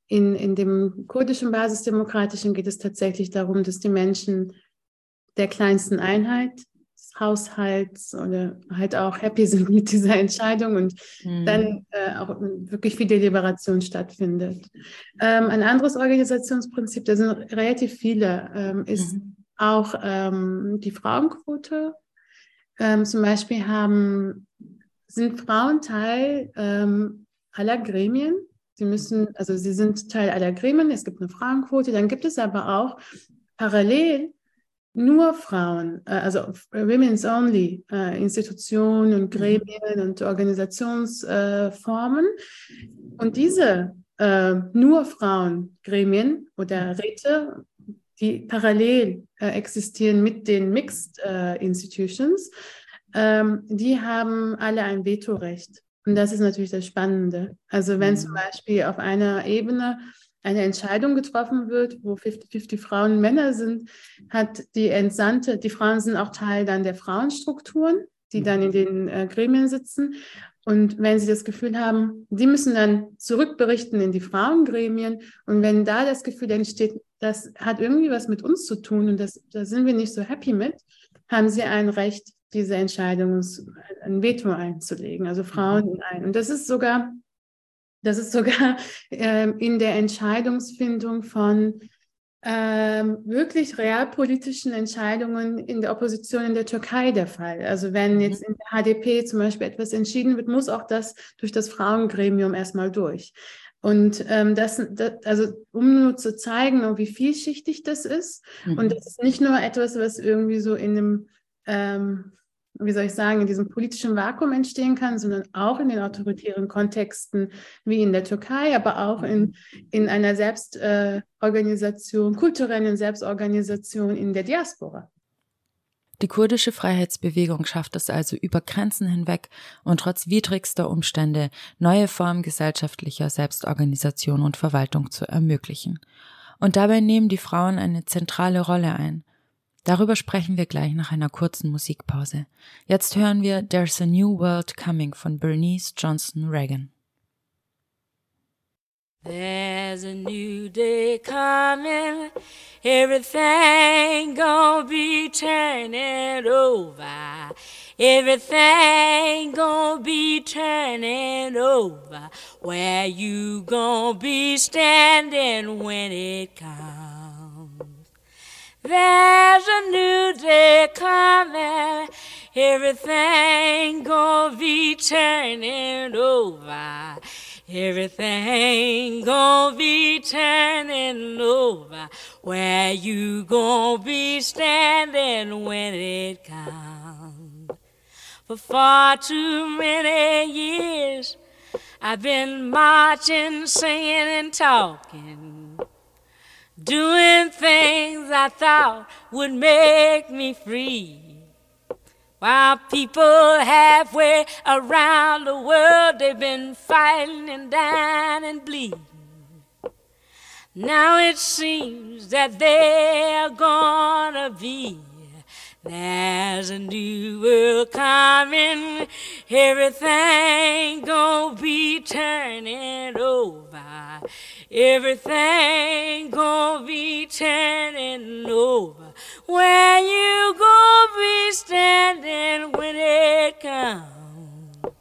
Speaker 2: in, in dem kurdischen Basisdemokratischen geht es tatsächlich darum, dass die Menschen der kleinsten Einheit Haushalts oder halt auch happy sind mit dieser Entscheidung und mhm. dann äh, auch wirklich viel Deliberation stattfindet. Ähm, ein anderes Organisationsprinzip, da sind relativ viele, ähm, ist mhm. auch ähm, die Frauenquote. Ähm, zum Beispiel haben, sind Frauen Teil ähm, aller Gremien. Sie müssen, also sie sind Teil aller Gremien, es gibt eine Frauenquote, dann gibt es aber auch parallel nur Frauen, äh, also Women's Only äh, Institutionen und mhm. Gremien und Organisationsformen. Und diese äh, nur Frauen-Gremien oder Räte, die parallel existieren mit den Mixed Institutions, ähm, die haben alle ein Vetorecht. Und das ist natürlich das Spannende. Also wenn zum mhm. Beispiel auf einer Ebene eine Entscheidung getroffen wird, wo 50-50 Frauen und Männer sind, hat die Entsandte, die Frauen sind auch Teil dann der Frauenstrukturen, die dann in den äh, Gremien sitzen. Und wenn sie das Gefühl haben, die müssen dann zurückberichten in die Frauengremien. Und wenn da das Gefühl entsteht, das hat irgendwie was mit uns zu tun und das, da sind wir nicht so happy mit, haben sie ein Recht, diese Entscheidung, ein Veto einzulegen, also Frauen mhm. ein. Und das ist sogar das ist sogar ähm, in der Entscheidungsfindung von ähm, wirklich realpolitischen Entscheidungen in der Opposition in der Türkei der Fall. Also wenn mhm. jetzt in der HDP zum Beispiel etwas entschieden wird, muss auch das durch das Frauengremium erstmal durch. Und ähm, das, das, also um nur zu zeigen, wie vielschichtig das ist. Mhm. Und das ist nicht nur etwas, was irgendwie so in einem ähm, wie soll ich sagen, in diesem politischen Vakuum entstehen kann, sondern auch in den autoritären Kontexten wie in der Türkei, aber auch in, in einer Selbstorganisation, äh, kulturellen Selbstorganisation in der Diaspora.
Speaker 1: Die kurdische Freiheitsbewegung schafft es also über Grenzen hinweg und trotz widrigster Umstände neue Formen gesellschaftlicher Selbstorganisation und Verwaltung zu ermöglichen. Und dabei nehmen die Frauen eine zentrale Rolle ein. Darüber sprechen wir gleich nach einer kurzen Musikpause. Jetzt hören wir There's a New World Coming von Bernice Johnson Reagan.
Speaker 4: There's a new day coming, everything gonna be turning over. Everything gonna be turning over. Where you gonna be standing when it comes? There's a new day coming. Everything gonna be turning over. Everything gonna be turning over. Where you gonna be standing when it comes? For far too many years, I've been marching, singing, and talking, doing things I thought would make me free. While people halfway around the world, they've been fighting and dying and bleeding. Now it seems that they're gonna be. There's a new world coming, everything gonna be turning over. Everything gonna be turning over. Where you gonna be standing when it comes?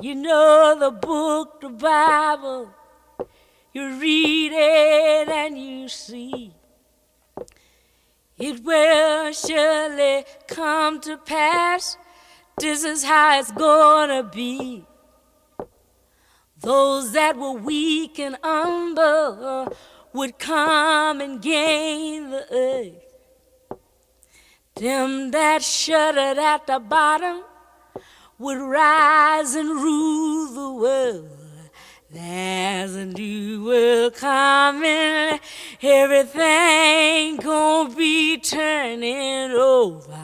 Speaker 4: You know the book, the Bible. You read it and you see. It will surely come to pass. This is how it's gonna be. Those that were weak and humble would come and gain the earth. Them that shuddered at the bottom would rise and rule the world. There's a new world coming, everything gonna be turning over.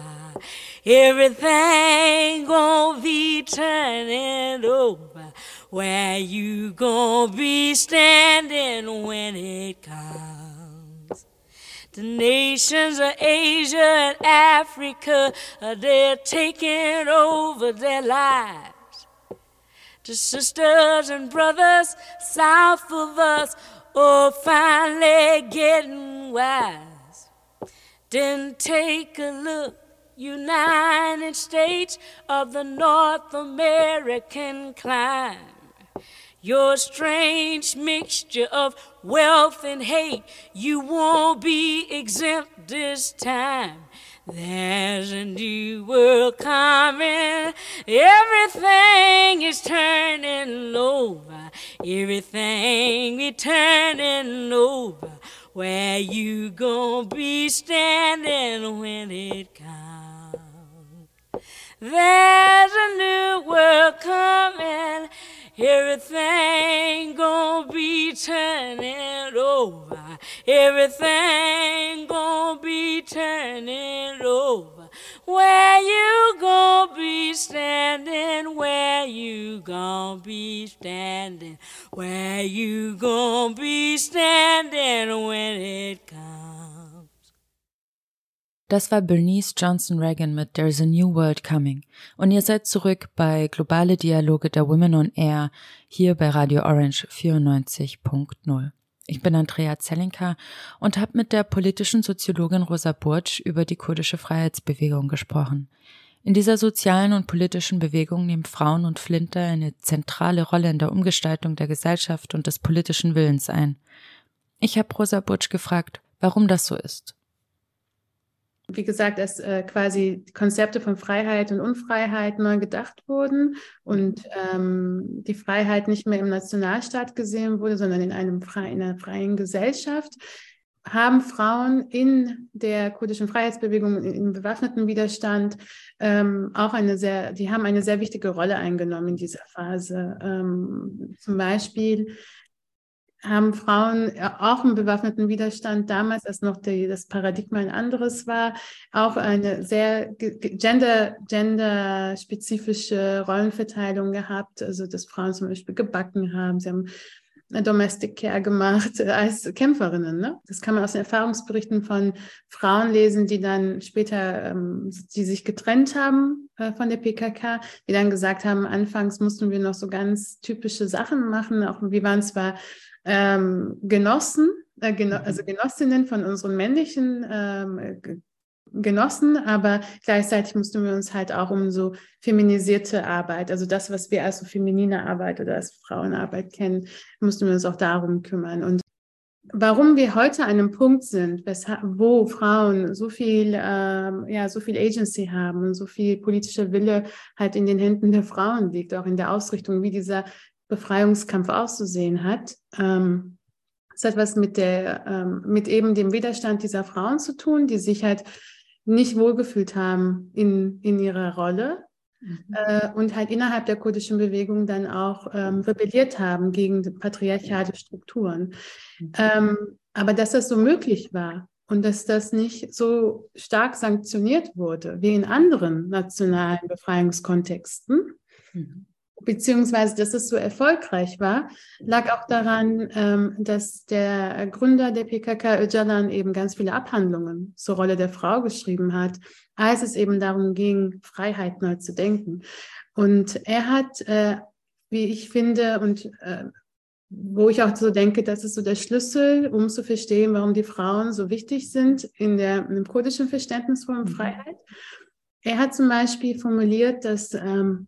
Speaker 4: Everything gonna be turning over. Where you gonna be standing when it comes? The nations of Asia and Africa, uh, they're taking over their lives. The sisters and brothers south of us, oh, finally getting wise. Then take a look, United States of the North American climb. Your strange mixture of wealth and hate, you won't be exempt this time. There's a new world coming. Everything is turning over. Everything is turning over. Where you gonna be standing when it comes? There's a new world coming. Everything gonna be turning over. Everything gonna be turning over. Where you gonna be standing? Where you gonna be standing? Where you gonna be standing when it comes?
Speaker 1: Das war Bernice Johnson Reagan mit There's a New World Coming. Und ihr seid zurück bei Globale Dialoge der Women on Air hier bei Radio Orange 94.0. Ich bin Andrea Zellinka und habe mit der politischen Soziologin Rosa Burtsch über die kurdische Freiheitsbewegung gesprochen. In dieser sozialen und politischen Bewegung nehmen Frauen und Flinter eine zentrale Rolle in der Umgestaltung der Gesellschaft und des politischen Willens ein. Ich habe Rosa Burtsch gefragt, warum das so ist
Speaker 2: wie gesagt, dass äh, quasi Konzepte von Freiheit und Unfreiheit neu gedacht wurden und ähm, die Freiheit nicht mehr im Nationalstaat gesehen wurde, sondern in, einem frei, in einer freien Gesellschaft, haben Frauen in der kurdischen Freiheitsbewegung, im bewaffneten Widerstand, ähm, auch eine sehr, die haben eine sehr wichtige Rolle eingenommen in dieser Phase. Ähm, zum Beispiel haben Frauen äh, auch im bewaffneten Widerstand damals, als noch die, das Paradigma ein anderes war, auch eine sehr gender, genderspezifische Rollenverteilung gehabt. Also, dass Frauen zum Beispiel gebacken haben, sie haben Domestic Care gemacht äh, als Kämpferinnen. Ne? Das kann man aus den Erfahrungsberichten von Frauen lesen, die dann später, ähm, die sich getrennt haben äh, von der PKK, die dann gesagt haben, anfangs mussten wir noch so ganz typische Sachen machen. Auch wir waren zwar ähm, Genossen, äh, Geno mhm. also Genossinnen von unseren männlichen ähm, Genossen, aber gleichzeitig mussten wir uns halt auch um so feminisierte Arbeit, also das, was wir als so feminine Arbeit oder als Frauenarbeit kennen, mussten wir uns auch darum kümmern. Und warum wir heute an einem Punkt sind, wo Frauen so viel, ähm, ja, so viel Agency haben und so viel politischer Wille halt in den Händen der Frauen liegt, auch in der Ausrichtung, wie dieser Befreiungskampf auszusehen hat. Ähm, es hat was mit der, ähm, mit eben dem Widerstand dieser Frauen zu tun, die sich halt nicht wohlgefühlt haben in, in ihrer Rolle mhm. äh, und halt innerhalb der kurdischen Bewegung dann auch ähm, rebelliert haben gegen patriarchale Strukturen. Mhm. Ähm, aber dass das so möglich war und dass das nicht so stark sanktioniert wurde wie in anderen nationalen Befreiungskontexten, mhm beziehungsweise dass es so erfolgreich war, lag auch daran, ähm, dass der Gründer der PKK, Öcalan, eben ganz viele Abhandlungen zur Rolle der Frau geschrieben hat, als es eben darum ging, Freiheit neu zu denken. Und er hat, äh, wie ich finde, und äh, wo ich auch so denke, das ist so der Schlüssel, um zu verstehen, warum die Frauen so wichtig sind in der, im kurdischen Verständnis von mhm. Freiheit. Er hat zum Beispiel formuliert, dass ähm,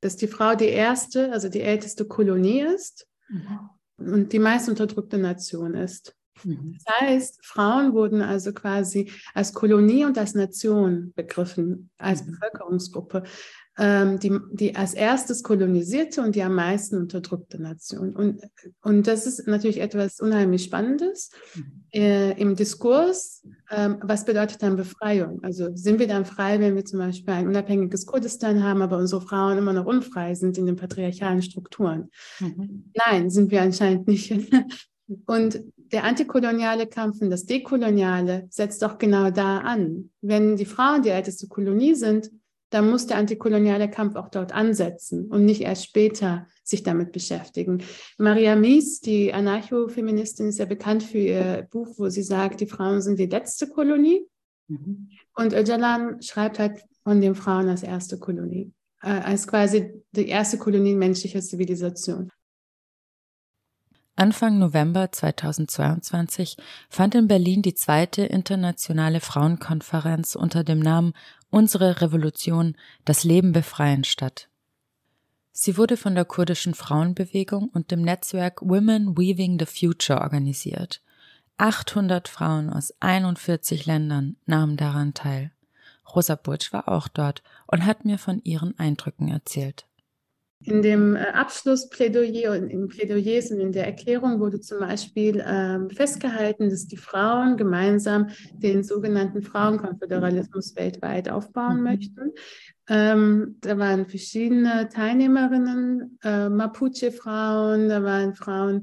Speaker 2: dass die Frau die erste, also die älteste Kolonie ist mhm. und die meist unterdrückte Nation ist. Mhm. Das heißt, Frauen wurden also quasi als Kolonie und als Nation begriffen, als mhm. Bevölkerungsgruppe ähm, die, die als erstes kolonisierte und die am meisten unterdrückte Nation. Und, und das ist natürlich etwas unheimlich Spannendes mhm. äh, im Diskurs. Ähm, was bedeutet dann Befreiung? Also sind wir dann frei, wenn wir zum Beispiel ein unabhängiges Kurdistan haben, aber unsere Frauen immer noch unfrei sind in den patriarchalen Strukturen? Mhm. Nein, sind wir anscheinend nicht. Und der antikoloniale Kampf und das Dekoloniale setzt doch genau da an. Wenn die Frauen die älteste Kolonie sind, dann muss der antikoloniale Kampf auch dort ansetzen und nicht erst später sich damit beschäftigen. Maria Mies, die Anarcho-Feministin, ist ja bekannt für ihr Buch, wo sie sagt, die Frauen sind die letzte Kolonie. Mhm. Und Öcalan schreibt halt von den Frauen als erste Kolonie, äh, als quasi die erste Kolonie menschlicher Zivilisation.
Speaker 1: Anfang November 2022 fand in Berlin die zweite internationale Frauenkonferenz unter dem Namen Unsere Revolution, das Leben befreien statt. Sie wurde von der kurdischen Frauenbewegung und dem Netzwerk Women Weaving the Future organisiert. 800 Frauen aus 41 Ländern nahmen daran teil. Rosa Bursch war auch dort und hat mir von ihren Eindrücken erzählt.
Speaker 2: In dem äh, Abschlussplädoyer und in Plädoyers und in der Erklärung wurde zum Beispiel ähm, festgehalten, dass die Frauen gemeinsam den sogenannten Frauenkonföderalismus weltweit aufbauen mhm. möchten. Ähm, da waren verschiedene Teilnehmerinnen, äh, Mapuche-Frauen, da waren Frauen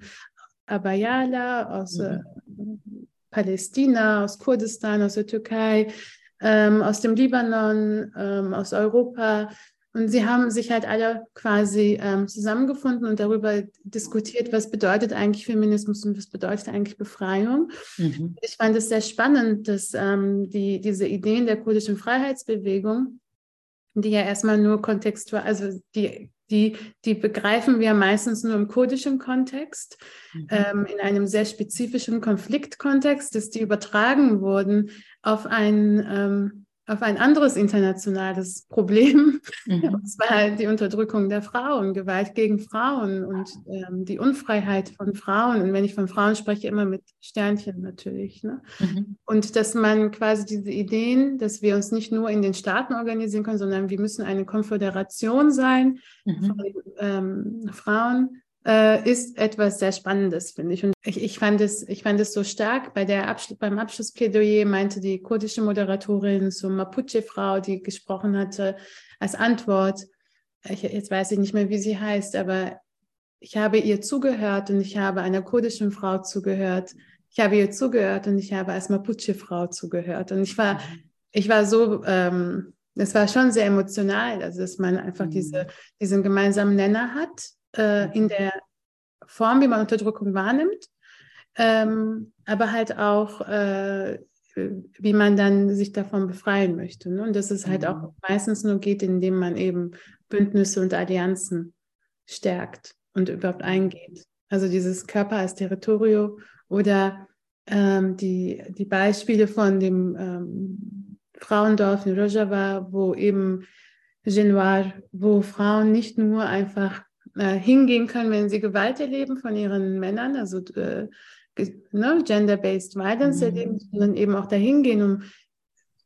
Speaker 2: Abayala aus äh, mhm. äh, Palästina, aus Kurdistan, aus der Türkei, ähm, aus dem Libanon, ähm, aus Europa, und sie haben sich halt alle quasi ähm, zusammengefunden und darüber diskutiert, was bedeutet eigentlich Feminismus und was bedeutet eigentlich Befreiung. Mhm. Ich fand es sehr spannend, dass ähm, die, diese Ideen der kurdischen Freiheitsbewegung, die ja erstmal nur kontextual, also die, die, die begreifen wir meistens nur im kurdischen Kontext, mhm. ähm, in einem sehr spezifischen Konfliktkontext, dass die übertragen wurden auf ein ähm, auf ein anderes internationales Problem. Mhm. Und zwar die Unterdrückung der Frauen, Gewalt gegen Frauen und ähm, die Unfreiheit von Frauen. Und wenn ich von Frauen spreche, immer mit Sternchen natürlich. Ne? Mhm. Und dass man quasi diese Ideen, dass wir uns nicht nur in den Staaten organisieren können, sondern wir müssen eine Konföderation sein mhm. von ähm, Frauen äh, ist etwas sehr Spannendes, finde ich. Und ich, ich, fand es, ich fand es so stark. Bei der Abschluss, beim Abschlussplädoyer meinte die kurdische Moderatorin zur Mapuche-Frau, die gesprochen hatte, als Antwort, ich, jetzt weiß ich nicht mehr, wie sie heißt, aber ich habe ihr zugehört und ich habe einer kurdischen Frau zugehört. Ich habe ihr zugehört und ich habe als Mapuche-Frau zugehört. Und ich war, mhm. ich war so, ähm, es war schon sehr emotional, also dass man einfach mhm. diese, diesen gemeinsamen Nenner hat äh, in der Form, wie man Unterdrückung wahrnimmt, ähm, aber halt auch, äh, wie man dann sich davon befreien möchte. Ne? Und dass es halt auch mhm. meistens nur geht, indem man eben Bündnisse und Allianzen stärkt und überhaupt eingeht. Also dieses Körper als Territorium oder ähm, die, die Beispiele von dem ähm, Frauendorf in Rojava, wo eben Genoir, wo Frauen nicht nur einfach äh, hingehen können, wenn sie Gewalt erleben von ihren Männern, also äh, ne, gender-based violence mhm. erleben, sondern eben auch dahin gehen, um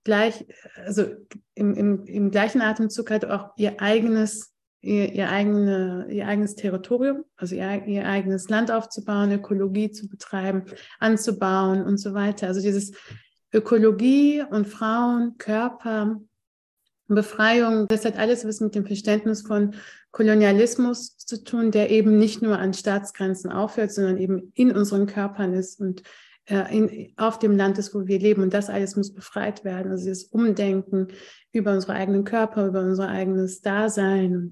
Speaker 2: gleich, also im, im, im gleichen Atemzug halt auch ihr eigenes, ihr, ihr, eigene, ihr eigenes Territorium, also ihr, ihr eigenes Land aufzubauen, Ökologie zu betreiben, anzubauen und so weiter. Also dieses Ökologie und Frauen, Körper, Befreiung, das hat alles was mit dem Verständnis von Kolonialismus zu tun, der eben nicht nur an Staatsgrenzen aufhört, sondern eben in unseren Körpern ist und äh, in, auf dem Land ist, wo wir leben. Und das alles muss befreit werden. Also dieses Umdenken über unsere eigenen Körper, über unser eigenes Dasein.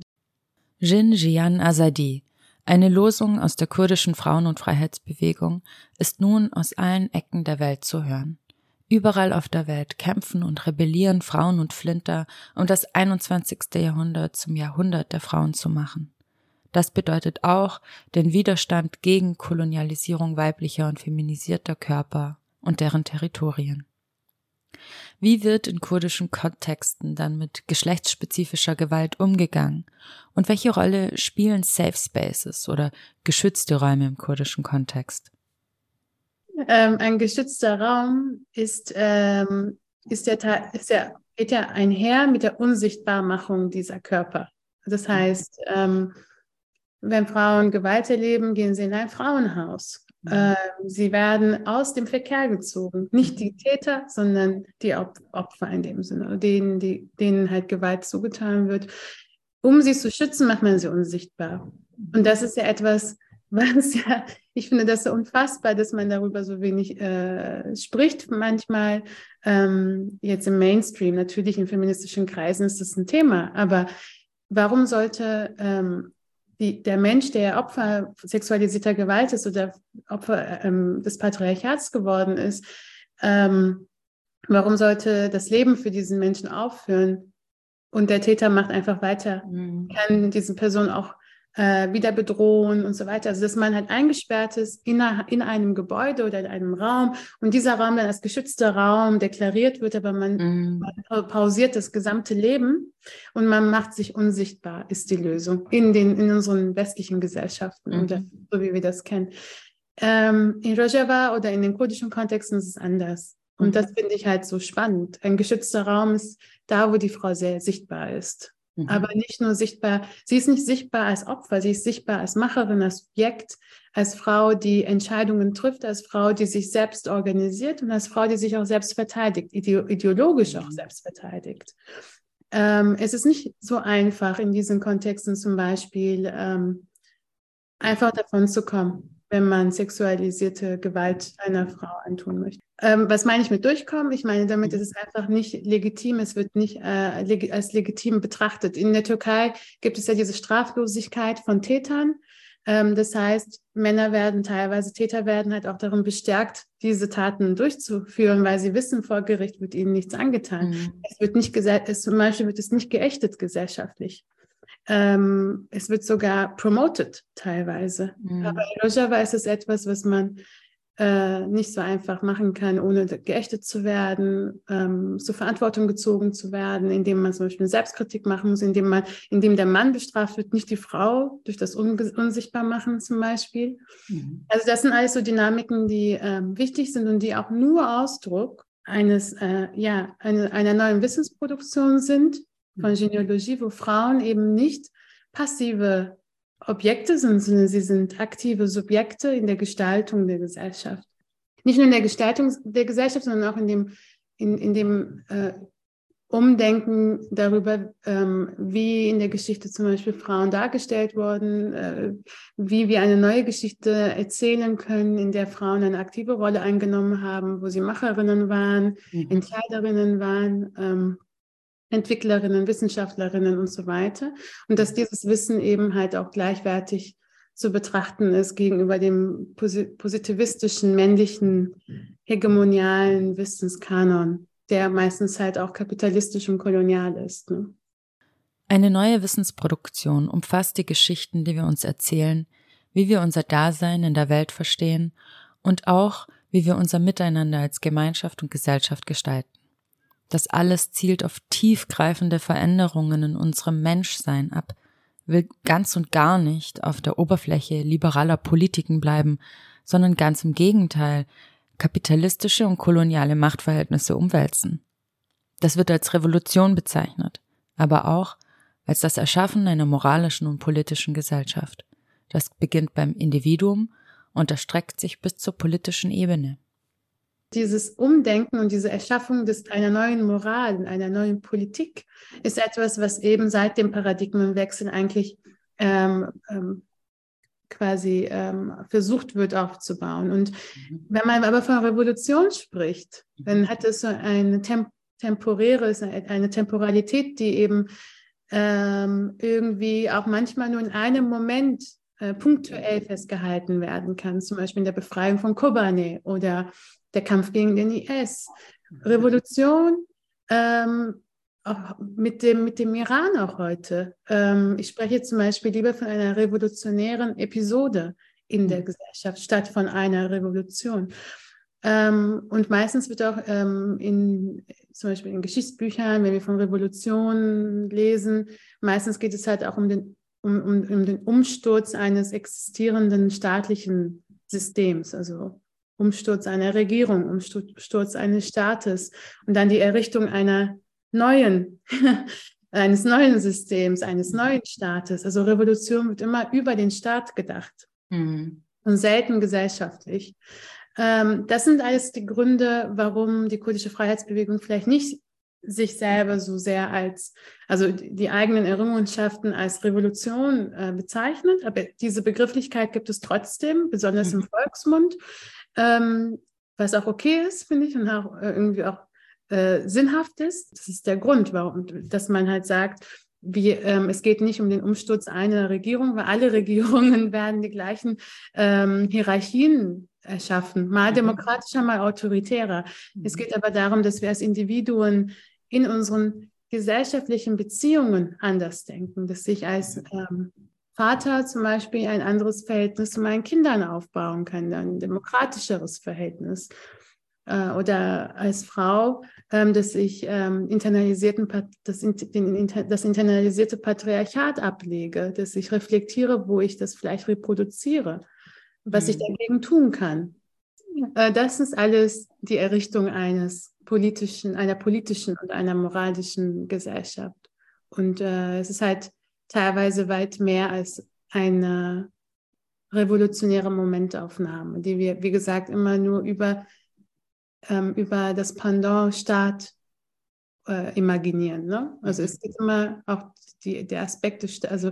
Speaker 1: Jin Jian Azadi, eine Losung aus der kurdischen Frauen- und Freiheitsbewegung, ist nun aus allen Ecken der Welt zu hören. Überall auf der Welt kämpfen und rebellieren Frauen und Flinter, um das 21. Jahrhundert zum Jahrhundert der Frauen zu machen. Das bedeutet auch den Widerstand gegen Kolonialisierung weiblicher und feminisierter Körper und deren Territorien. Wie wird in kurdischen Kontexten dann mit geschlechtsspezifischer Gewalt umgegangen? Und welche Rolle spielen Safe Spaces oder geschützte Räume im kurdischen Kontext?
Speaker 2: Ähm, ein geschützter Raum ist, ähm, ist, ja, ist ja, geht ja einher mit der Unsichtbarmachung dieser Körper. Das heißt, ähm, wenn Frauen Gewalt erleben, gehen sie in ein Frauenhaus. Mhm. Ähm, sie werden aus dem Verkehr gezogen. Nicht die Täter, sondern die Opfer in dem Sinne, denen, die, denen halt Gewalt zugetan wird. Um sie zu schützen, macht man sie unsichtbar. Und das ist ja etwas, was ja, ich finde das so unfassbar, dass man darüber so wenig äh, spricht manchmal. Ähm, jetzt im Mainstream, natürlich in feministischen Kreisen ist das ein Thema, aber warum sollte ähm, die, der Mensch, der Opfer sexualisierter Gewalt ist oder Opfer ähm, des Patriarchats geworden ist, ähm, warum sollte das Leben für diesen Menschen aufhören? Und der Täter macht einfach weiter, mhm. kann diese Person auch äh, wieder bedrohen und so weiter. Also dass man halt eingesperrt ist in, in einem Gebäude oder in einem Raum und dieser Raum dann als geschützter Raum deklariert wird, aber man, mm. man pausiert das gesamte Leben und man macht sich unsichtbar, ist die Lösung in, den, in unseren westlichen Gesellschaften, mm. oder, so wie wir das kennen. Ähm, in Rojava oder in den kurdischen Kontexten ist es anders. Und mhm. das finde ich halt so spannend. Ein geschützter Raum ist da, wo die Frau sehr sichtbar ist. Mhm. Aber nicht nur sichtbar, sie ist nicht sichtbar als Opfer, sie ist sichtbar als Macherin, als Objekt, als Frau, die Entscheidungen trifft, als Frau, die sich selbst organisiert und als Frau, die sich auch selbst verteidigt, ideologisch auch mhm. selbst verteidigt. Ähm, es ist nicht so einfach in diesen Kontexten zum Beispiel ähm, einfach davon zu kommen wenn man sexualisierte Gewalt einer Frau antun möchte. Ähm, was meine ich mit durchkommen? Ich meine, damit ist es einfach nicht legitim, es wird nicht äh, leg als legitim betrachtet. In der Türkei gibt es ja diese Straflosigkeit von Tätern. Ähm, das heißt, Männer werden teilweise, Täter werden halt auch darin bestärkt, diese Taten durchzuführen, weil sie wissen, vor Gericht wird ihnen nichts angetan. Mhm. Es wird nicht, es, zum Beispiel wird es nicht geächtet gesellschaftlich. Ähm, es wird sogar promoted teilweise. Mhm. Aber in Rojava ist es etwas, was man äh, nicht so einfach machen kann, ohne geächtet zu werden, ähm, zur Verantwortung gezogen zu werden, indem man zum Beispiel eine Selbstkritik machen muss, indem man, indem der Mann bestraft wird, nicht die Frau durch das Un Unsichtbarmachen zum Beispiel. Mhm. Also das sind alles so Dynamiken, die ähm, wichtig sind und die auch nur Ausdruck eines, äh, ja, eine, einer neuen Wissensproduktion sind von Genealogie, wo Frauen eben nicht passive Objekte sind, sondern sie sind aktive Subjekte in der Gestaltung der Gesellschaft. Nicht nur in der Gestaltung der Gesellschaft, sondern auch in dem, in, in dem äh, Umdenken darüber, ähm, wie in der Geschichte zum Beispiel Frauen dargestellt wurden, äh, wie wir eine neue Geschichte erzählen können, in der Frauen eine aktive Rolle eingenommen haben, wo sie Macherinnen waren, mhm. Entscheiderinnen waren. Ähm, Entwicklerinnen, Wissenschaftlerinnen und so weiter. Und dass dieses Wissen eben halt auch gleichwertig zu betrachten ist gegenüber dem positivistischen, männlichen, hegemonialen Wissenskanon, der meistens halt auch kapitalistisch und kolonial ist. Ne?
Speaker 1: Eine neue Wissensproduktion umfasst die Geschichten, die wir uns erzählen, wie wir unser Dasein in der Welt verstehen und auch, wie wir unser Miteinander als Gemeinschaft und Gesellschaft gestalten. Das alles zielt auf tiefgreifende Veränderungen in unserem Menschsein ab, will ganz und gar nicht auf der Oberfläche liberaler Politiken bleiben, sondern ganz im Gegenteil kapitalistische und koloniale Machtverhältnisse umwälzen. Das wird als Revolution bezeichnet, aber auch als das Erschaffen einer moralischen und politischen Gesellschaft. Das beginnt beim Individuum und erstreckt sich bis zur politischen Ebene.
Speaker 2: Dieses Umdenken und diese Erschaffung des, einer neuen Moral, einer neuen Politik ist etwas, was eben seit dem Paradigmenwechsel eigentlich ähm, ähm, quasi ähm, versucht wird aufzubauen. Und mhm. wenn man aber von Revolution spricht, dann hat es so eine temp temporäre, eine Temporalität, die eben ähm, irgendwie auch manchmal nur in einem Moment äh, punktuell festgehalten werden kann, zum Beispiel in der Befreiung von Kobane oder der Kampf gegen den IS. Revolution ähm, mit, dem, mit dem Iran auch heute. Ähm, ich spreche zum Beispiel lieber von einer revolutionären Episode in der Gesellschaft statt von einer Revolution. Ähm, und meistens wird auch ähm, in, zum Beispiel in Geschichtsbüchern, wenn wir von Revolutionen lesen, meistens geht es halt auch um den, um, um, um den Umsturz eines existierenden staatlichen Systems, also Umsturz einer Regierung, Umsturz eines Staates und dann die Errichtung einer neuen, eines neuen Systems, eines neuen Staates. Also Revolution wird immer über den Staat gedacht mhm. und selten gesellschaftlich. Ähm, das sind alles die Gründe, warum die kurdische Freiheitsbewegung vielleicht nicht sich selber so sehr als, also die eigenen Errungenschaften als Revolution äh, bezeichnet. Aber diese Begrifflichkeit gibt es trotzdem, besonders mhm. im Volksmund, ähm, was auch okay ist, finde ich, und auch äh, irgendwie auch äh, sinnhaft ist. Das ist der Grund, warum, dass man halt sagt, wie, ähm, es geht nicht um den Umsturz einer Regierung, weil alle Regierungen werden die gleichen ähm, Hierarchien erschaffen, mal mhm. demokratischer, mal autoritärer. Mhm. Es geht aber darum, dass wir als Individuen in unseren gesellschaftlichen Beziehungen anders denken, dass ich als ähm, Vater zum Beispiel ein anderes Verhältnis zu meinen Kindern aufbauen kann, ein demokratischeres Verhältnis. Äh, oder als Frau, ähm, dass ich ähm, internalisierten, das, internalisierte Patriarchat ablege, dass ich reflektiere, wo ich das vielleicht reproduziere was mhm. ich dagegen tun kann. Äh, das ist alles die Errichtung eines politischen, einer politischen und einer moralischen Gesellschaft. Und äh, es ist halt teilweise weit mehr als eine revolutionäre Momentaufnahme, die wir, wie gesagt, immer nur über, ähm, über das Pendant Staat äh, imaginieren. Ne? Also es geht immer auch die, der Aspekt, des, also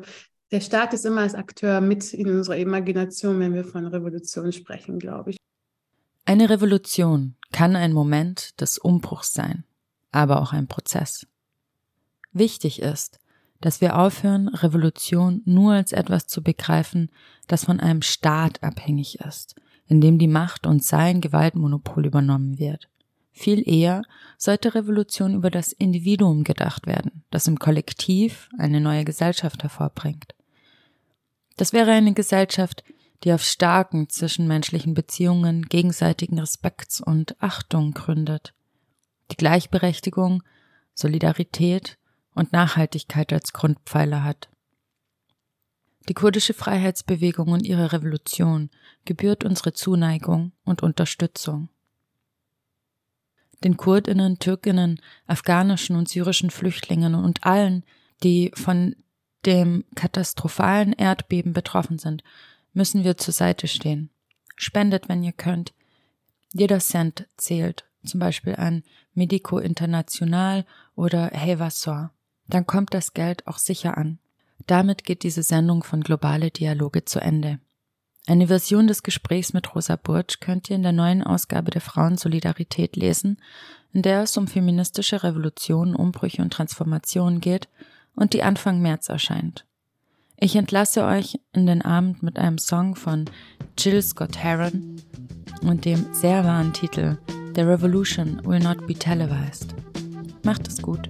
Speaker 2: der Staat ist immer als Akteur mit in unserer Imagination, wenn wir von Revolution sprechen, glaube ich.
Speaker 1: Eine Revolution kann ein Moment des Umbruchs sein, aber auch ein Prozess. Wichtig ist, dass wir aufhören, Revolution nur als etwas zu begreifen, das von einem Staat abhängig ist, in dem die Macht und sein Gewaltmonopol übernommen wird. Viel eher sollte Revolution über das Individuum gedacht werden, das im Kollektiv eine neue Gesellschaft hervorbringt. Das wäre eine Gesellschaft, die auf starken zwischenmenschlichen Beziehungen, gegenseitigen Respekts und Achtung gründet, die Gleichberechtigung, Solidarität und Nachhaltigkeit als Grundpfeiler hat. Die kurdische Freiheitsbewegung und ihre Revolution gebührt unsere Zuneigung und Unterstützung. Den Kurdinnen, Türkinnen, afghanischen und syrischen Flüchtlingen und allen, die von dem katastrophalen Erdbeben betroffen sind, müssen wir zur Seite stehen. Spendet, wenn ihr könnt. Jeder Cent zählt, zum Beispiel an Medico International oder Hevasor. Dann kommt das Geld auch sicher an. Damit geht diese Sendung von Globale Dialoge zu Ende. Eine Version des Gesprächs mit Rosa Burtsch könnt ihr in der neuen Ausgabe der Frauensolidarität lesen, in der es um feministische Revolutionen, Umbrüche und Transformationen geht und die Anfang März erscheint. Ich entlasse euch in den Abend mit einem Song von Jill Scott Heron und dem sehr wahren Titel The Revolution Will Not Be Televised. Macht es gut.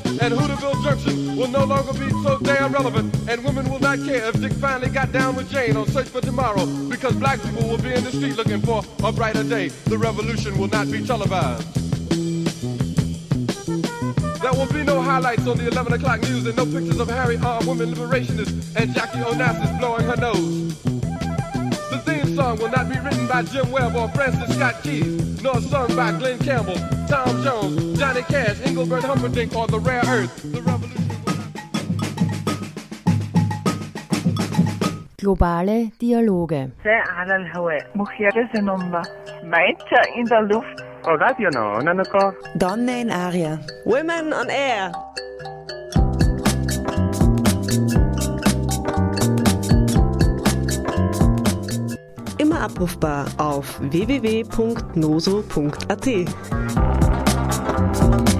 Speaker 5: and Hooterville Junction will no longer be so damn relevant, and women will not care if Dick finally got down with Jane on Search for Tomorrow, because black people will be in the street looking for a brighter day. The revolution will not be televised. There will be no highlights on the 11 o'clock news and no pictures of Harry armed women liberationists and Jackie Onassis blowing her nose. The theme song will not be written by Jim Webb or Francis Scott Keys, nor sung by Glenn Campbell, Tom Jones, Johnny Cash, Engelbert Humperdinck, or the rare earth. The
Speaker 6: Globale Dialoge.
Speaker 7: In der Luft. Oh, that you.
Speaker 8: Donne in Aria. Women on Air. Immer abrufbar auf www.noso.at. Thank you.